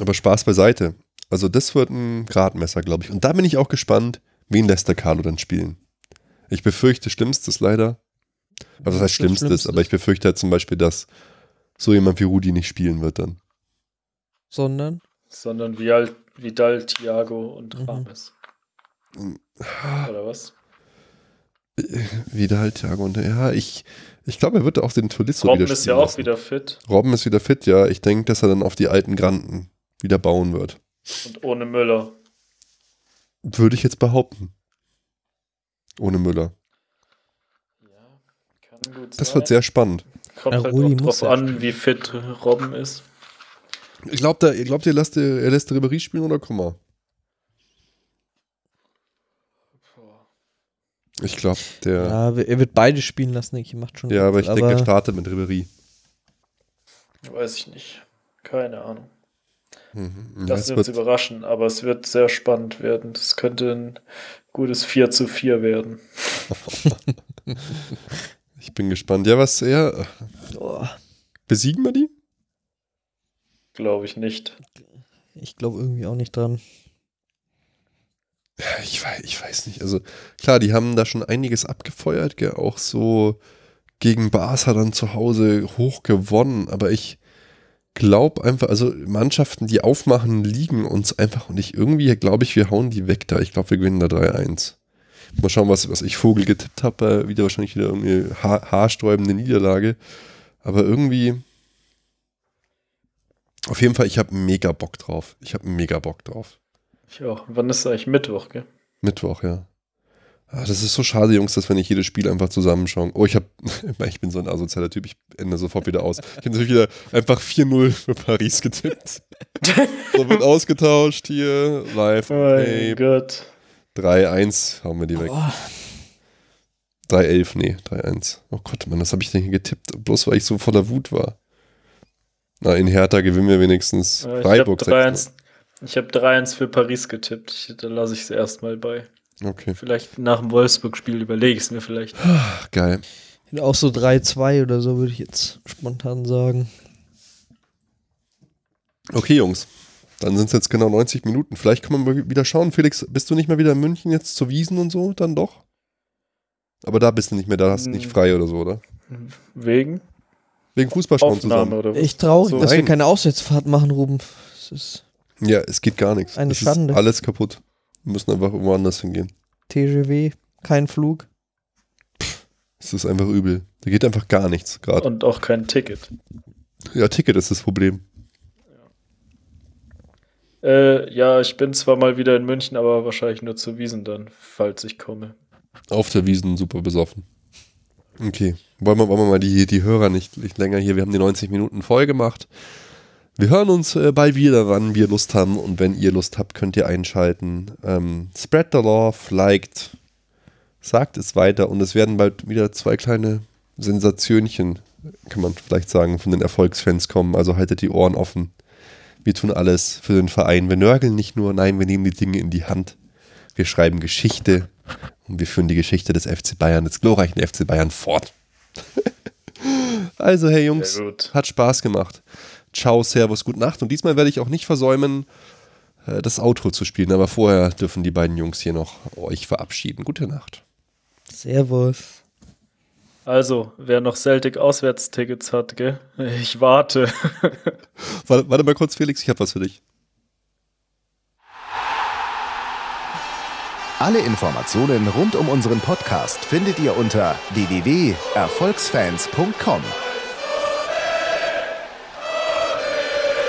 Aber Spaß beiseite. Also das wird ein Gradmesser, glaube ich. Und da bin ich auch gespannt, wen lässt der Carlo dann spielen. Ich befürchte Schlimmstes leider. Also das heißt Das Schlimmstes, Schlimmste. aber ich befürchte halt zum Beispiel, dass so jemand wie Rudi nicht spielen wird dann. Sondern. Sondern Vidal, Vidal Thiago und Mhm. Rames. Oder was? Wieder halt, Thiago. Und ja, ich, ich glaube, er wird auch den Tolisso Robben wieder ist ja auch lassen. wieder fit Robben ist wieder fit, ja. Ich denke, dass er dann auf die alten Granten wieder bauen wird. und ohne Müller. Würde ich jetzt behaupten. Ohne Müller. Ja, kann gut Das sein. wird sehr spannend. Kommt Ja, halt Rudi auch drauf ja an, wie fit Robben ist. Ich glaube, ihr glaubt, ihr lasst, er lässt Ribéry spielen oder Komma? Ich glaube, der. Ja, Ja, er wird beide spielen lassen, denke ich. Macht schon. aber gut, ich denke, er startet mit Ribéry. Weiß ich nicht. Keine Ahnung. Mhm. Lassen Es wir uns wird, überraschen, aber es wird sehr spannend werden. Das könnte ein gutes 4 zu 4 werden. ich bin gespannt. Ja, was er. Oh, Besiegen wir die? Glaube ich nicht. ich glaube irgendwie auch nicht dran. Ich weiß, ich weiß nicht. Also klar, die haben da schon einiges abgefeuert, gell? auch so gegen Barca dann zu Hause hoch gewonnen. Aber ich glaube einfach, also Mannschaften, die aufmachen, liegen uns einfach und ich irgendwie glaube ich, wir hauen die weg da. Ich glaube, wir gewinnen da 3-1. Mal schauen, was, was ich Vogel getippt habe. Äh, wieder wahrscheinlich wieder irgendwie ha haarsträubende Niederlage. Aber irgendwie. Auf jeden Fall, ich habe mega Bock drauf. Ich habe mega Bock drauf. Ich auch. Wann ist eigentlich Mittwoch, gell? Mittwoch, ja. Ah, das ist so schade, Jungs, dass wir nicht jedes Spiel einfach zusammenschauen. Oh, ich hab, ich bin so ein asozialer Typ, ich ende sofort wieder aus. Ich habe natürlich wieder einfach 4-0 für Paris getippt. so wird ausgetauscht hier, live. Oh mein Gott. 3-1 haben wir die weg. Oh, 3-11, nee, 3-1. Oh Gott, Mann, was habe ich denn hier getippt? Bloß weil ich so voller Wut war. Na, in Hertha gewinnen wir wenigstens Äh, Ich habe Freiburg. 3-1 ich hab 3-1 für Paris getippt. Ich, da lasse ich es erstmal bei. Okay. Vielleicht nach dem Wolfsburg-Spiel überlege ich es mir vielleicht. Ach, geil. Auch so 3-2 oder so, würde ich jetzt spontan sagen. Okay, Jungs. Dann sind es jetzt genau 90 Minuten. Vielleicht kann man mal wieder schauen. Felix, bist du nicht mehr wieder in München jetzt zu Wiesen und so? Dann doch? Aber da bist du nicht mehr, da hast du nicht Hm. frei oder so, oder? Wegen Wegen Fußball schauen Aufnahme zusammen. oder was? Echt traurig, So, dass wir nein. keine Auswärtsfahrt machen, Ruben. Das ist Ja, es geht gar nichts. Eine es Schande. ist alles kaputt. Wir müssen einfach irgendwo anders hingehen. TGW, kein Flug. Es ist einfach übel. Da geht einfach gar nichts gerade. Und auch kein Ticket. Ja, Ticket ist das Problem. Äh, ja, ich bin zwar mal wieder in München, aber wahrscheinlich nur zu Wiesen dann, falls ich komme. Auf der Wiesen super besoffen. Okay. Wollen wir, wollen wir mal die, die Hörer nicht, nicht länger hier. Wir haben die 90 Minuten voll gemacht. Wir hören uns äh, bald wieder, wann wir Lust haben. Und wenn ihr Lust habt, könnt ihr einschalten. Ähm, spread the love, liked, sagt es weiter. Und es werden bald wieder zwei kleine Sensationchen, kann man vielleicht sagen, von den Erfolgsfans kommen. Also haltet die Ohren offen. Wir tun alles für den Verein. Wir nörgeln nicht nur, nein, wir nehmen die Dinge in die Hand. Wir schreiben Geschichte und wir führen die Geschichte des FC Bayern, des glorreichen FC Bayern fort. also, hey Jungs, hat Spaß gemacht. Ciao, Servus, gute Nacht. Und diesmal werde ich auch nicht versäumen, äh, das Outro zu spielen. Aber vorher dürfen die beiden Jungs hier noch euch verabschieden. Gute Nacht. Servus. Also, wer noch Celtic Auswärtstickets hat, gell? Ich warte. Warte, warte mal kurz, Felix, ich habe was für dich. Alle Informationen rund um unseren Podcast findet ihr unter www.erfolgsfans.com.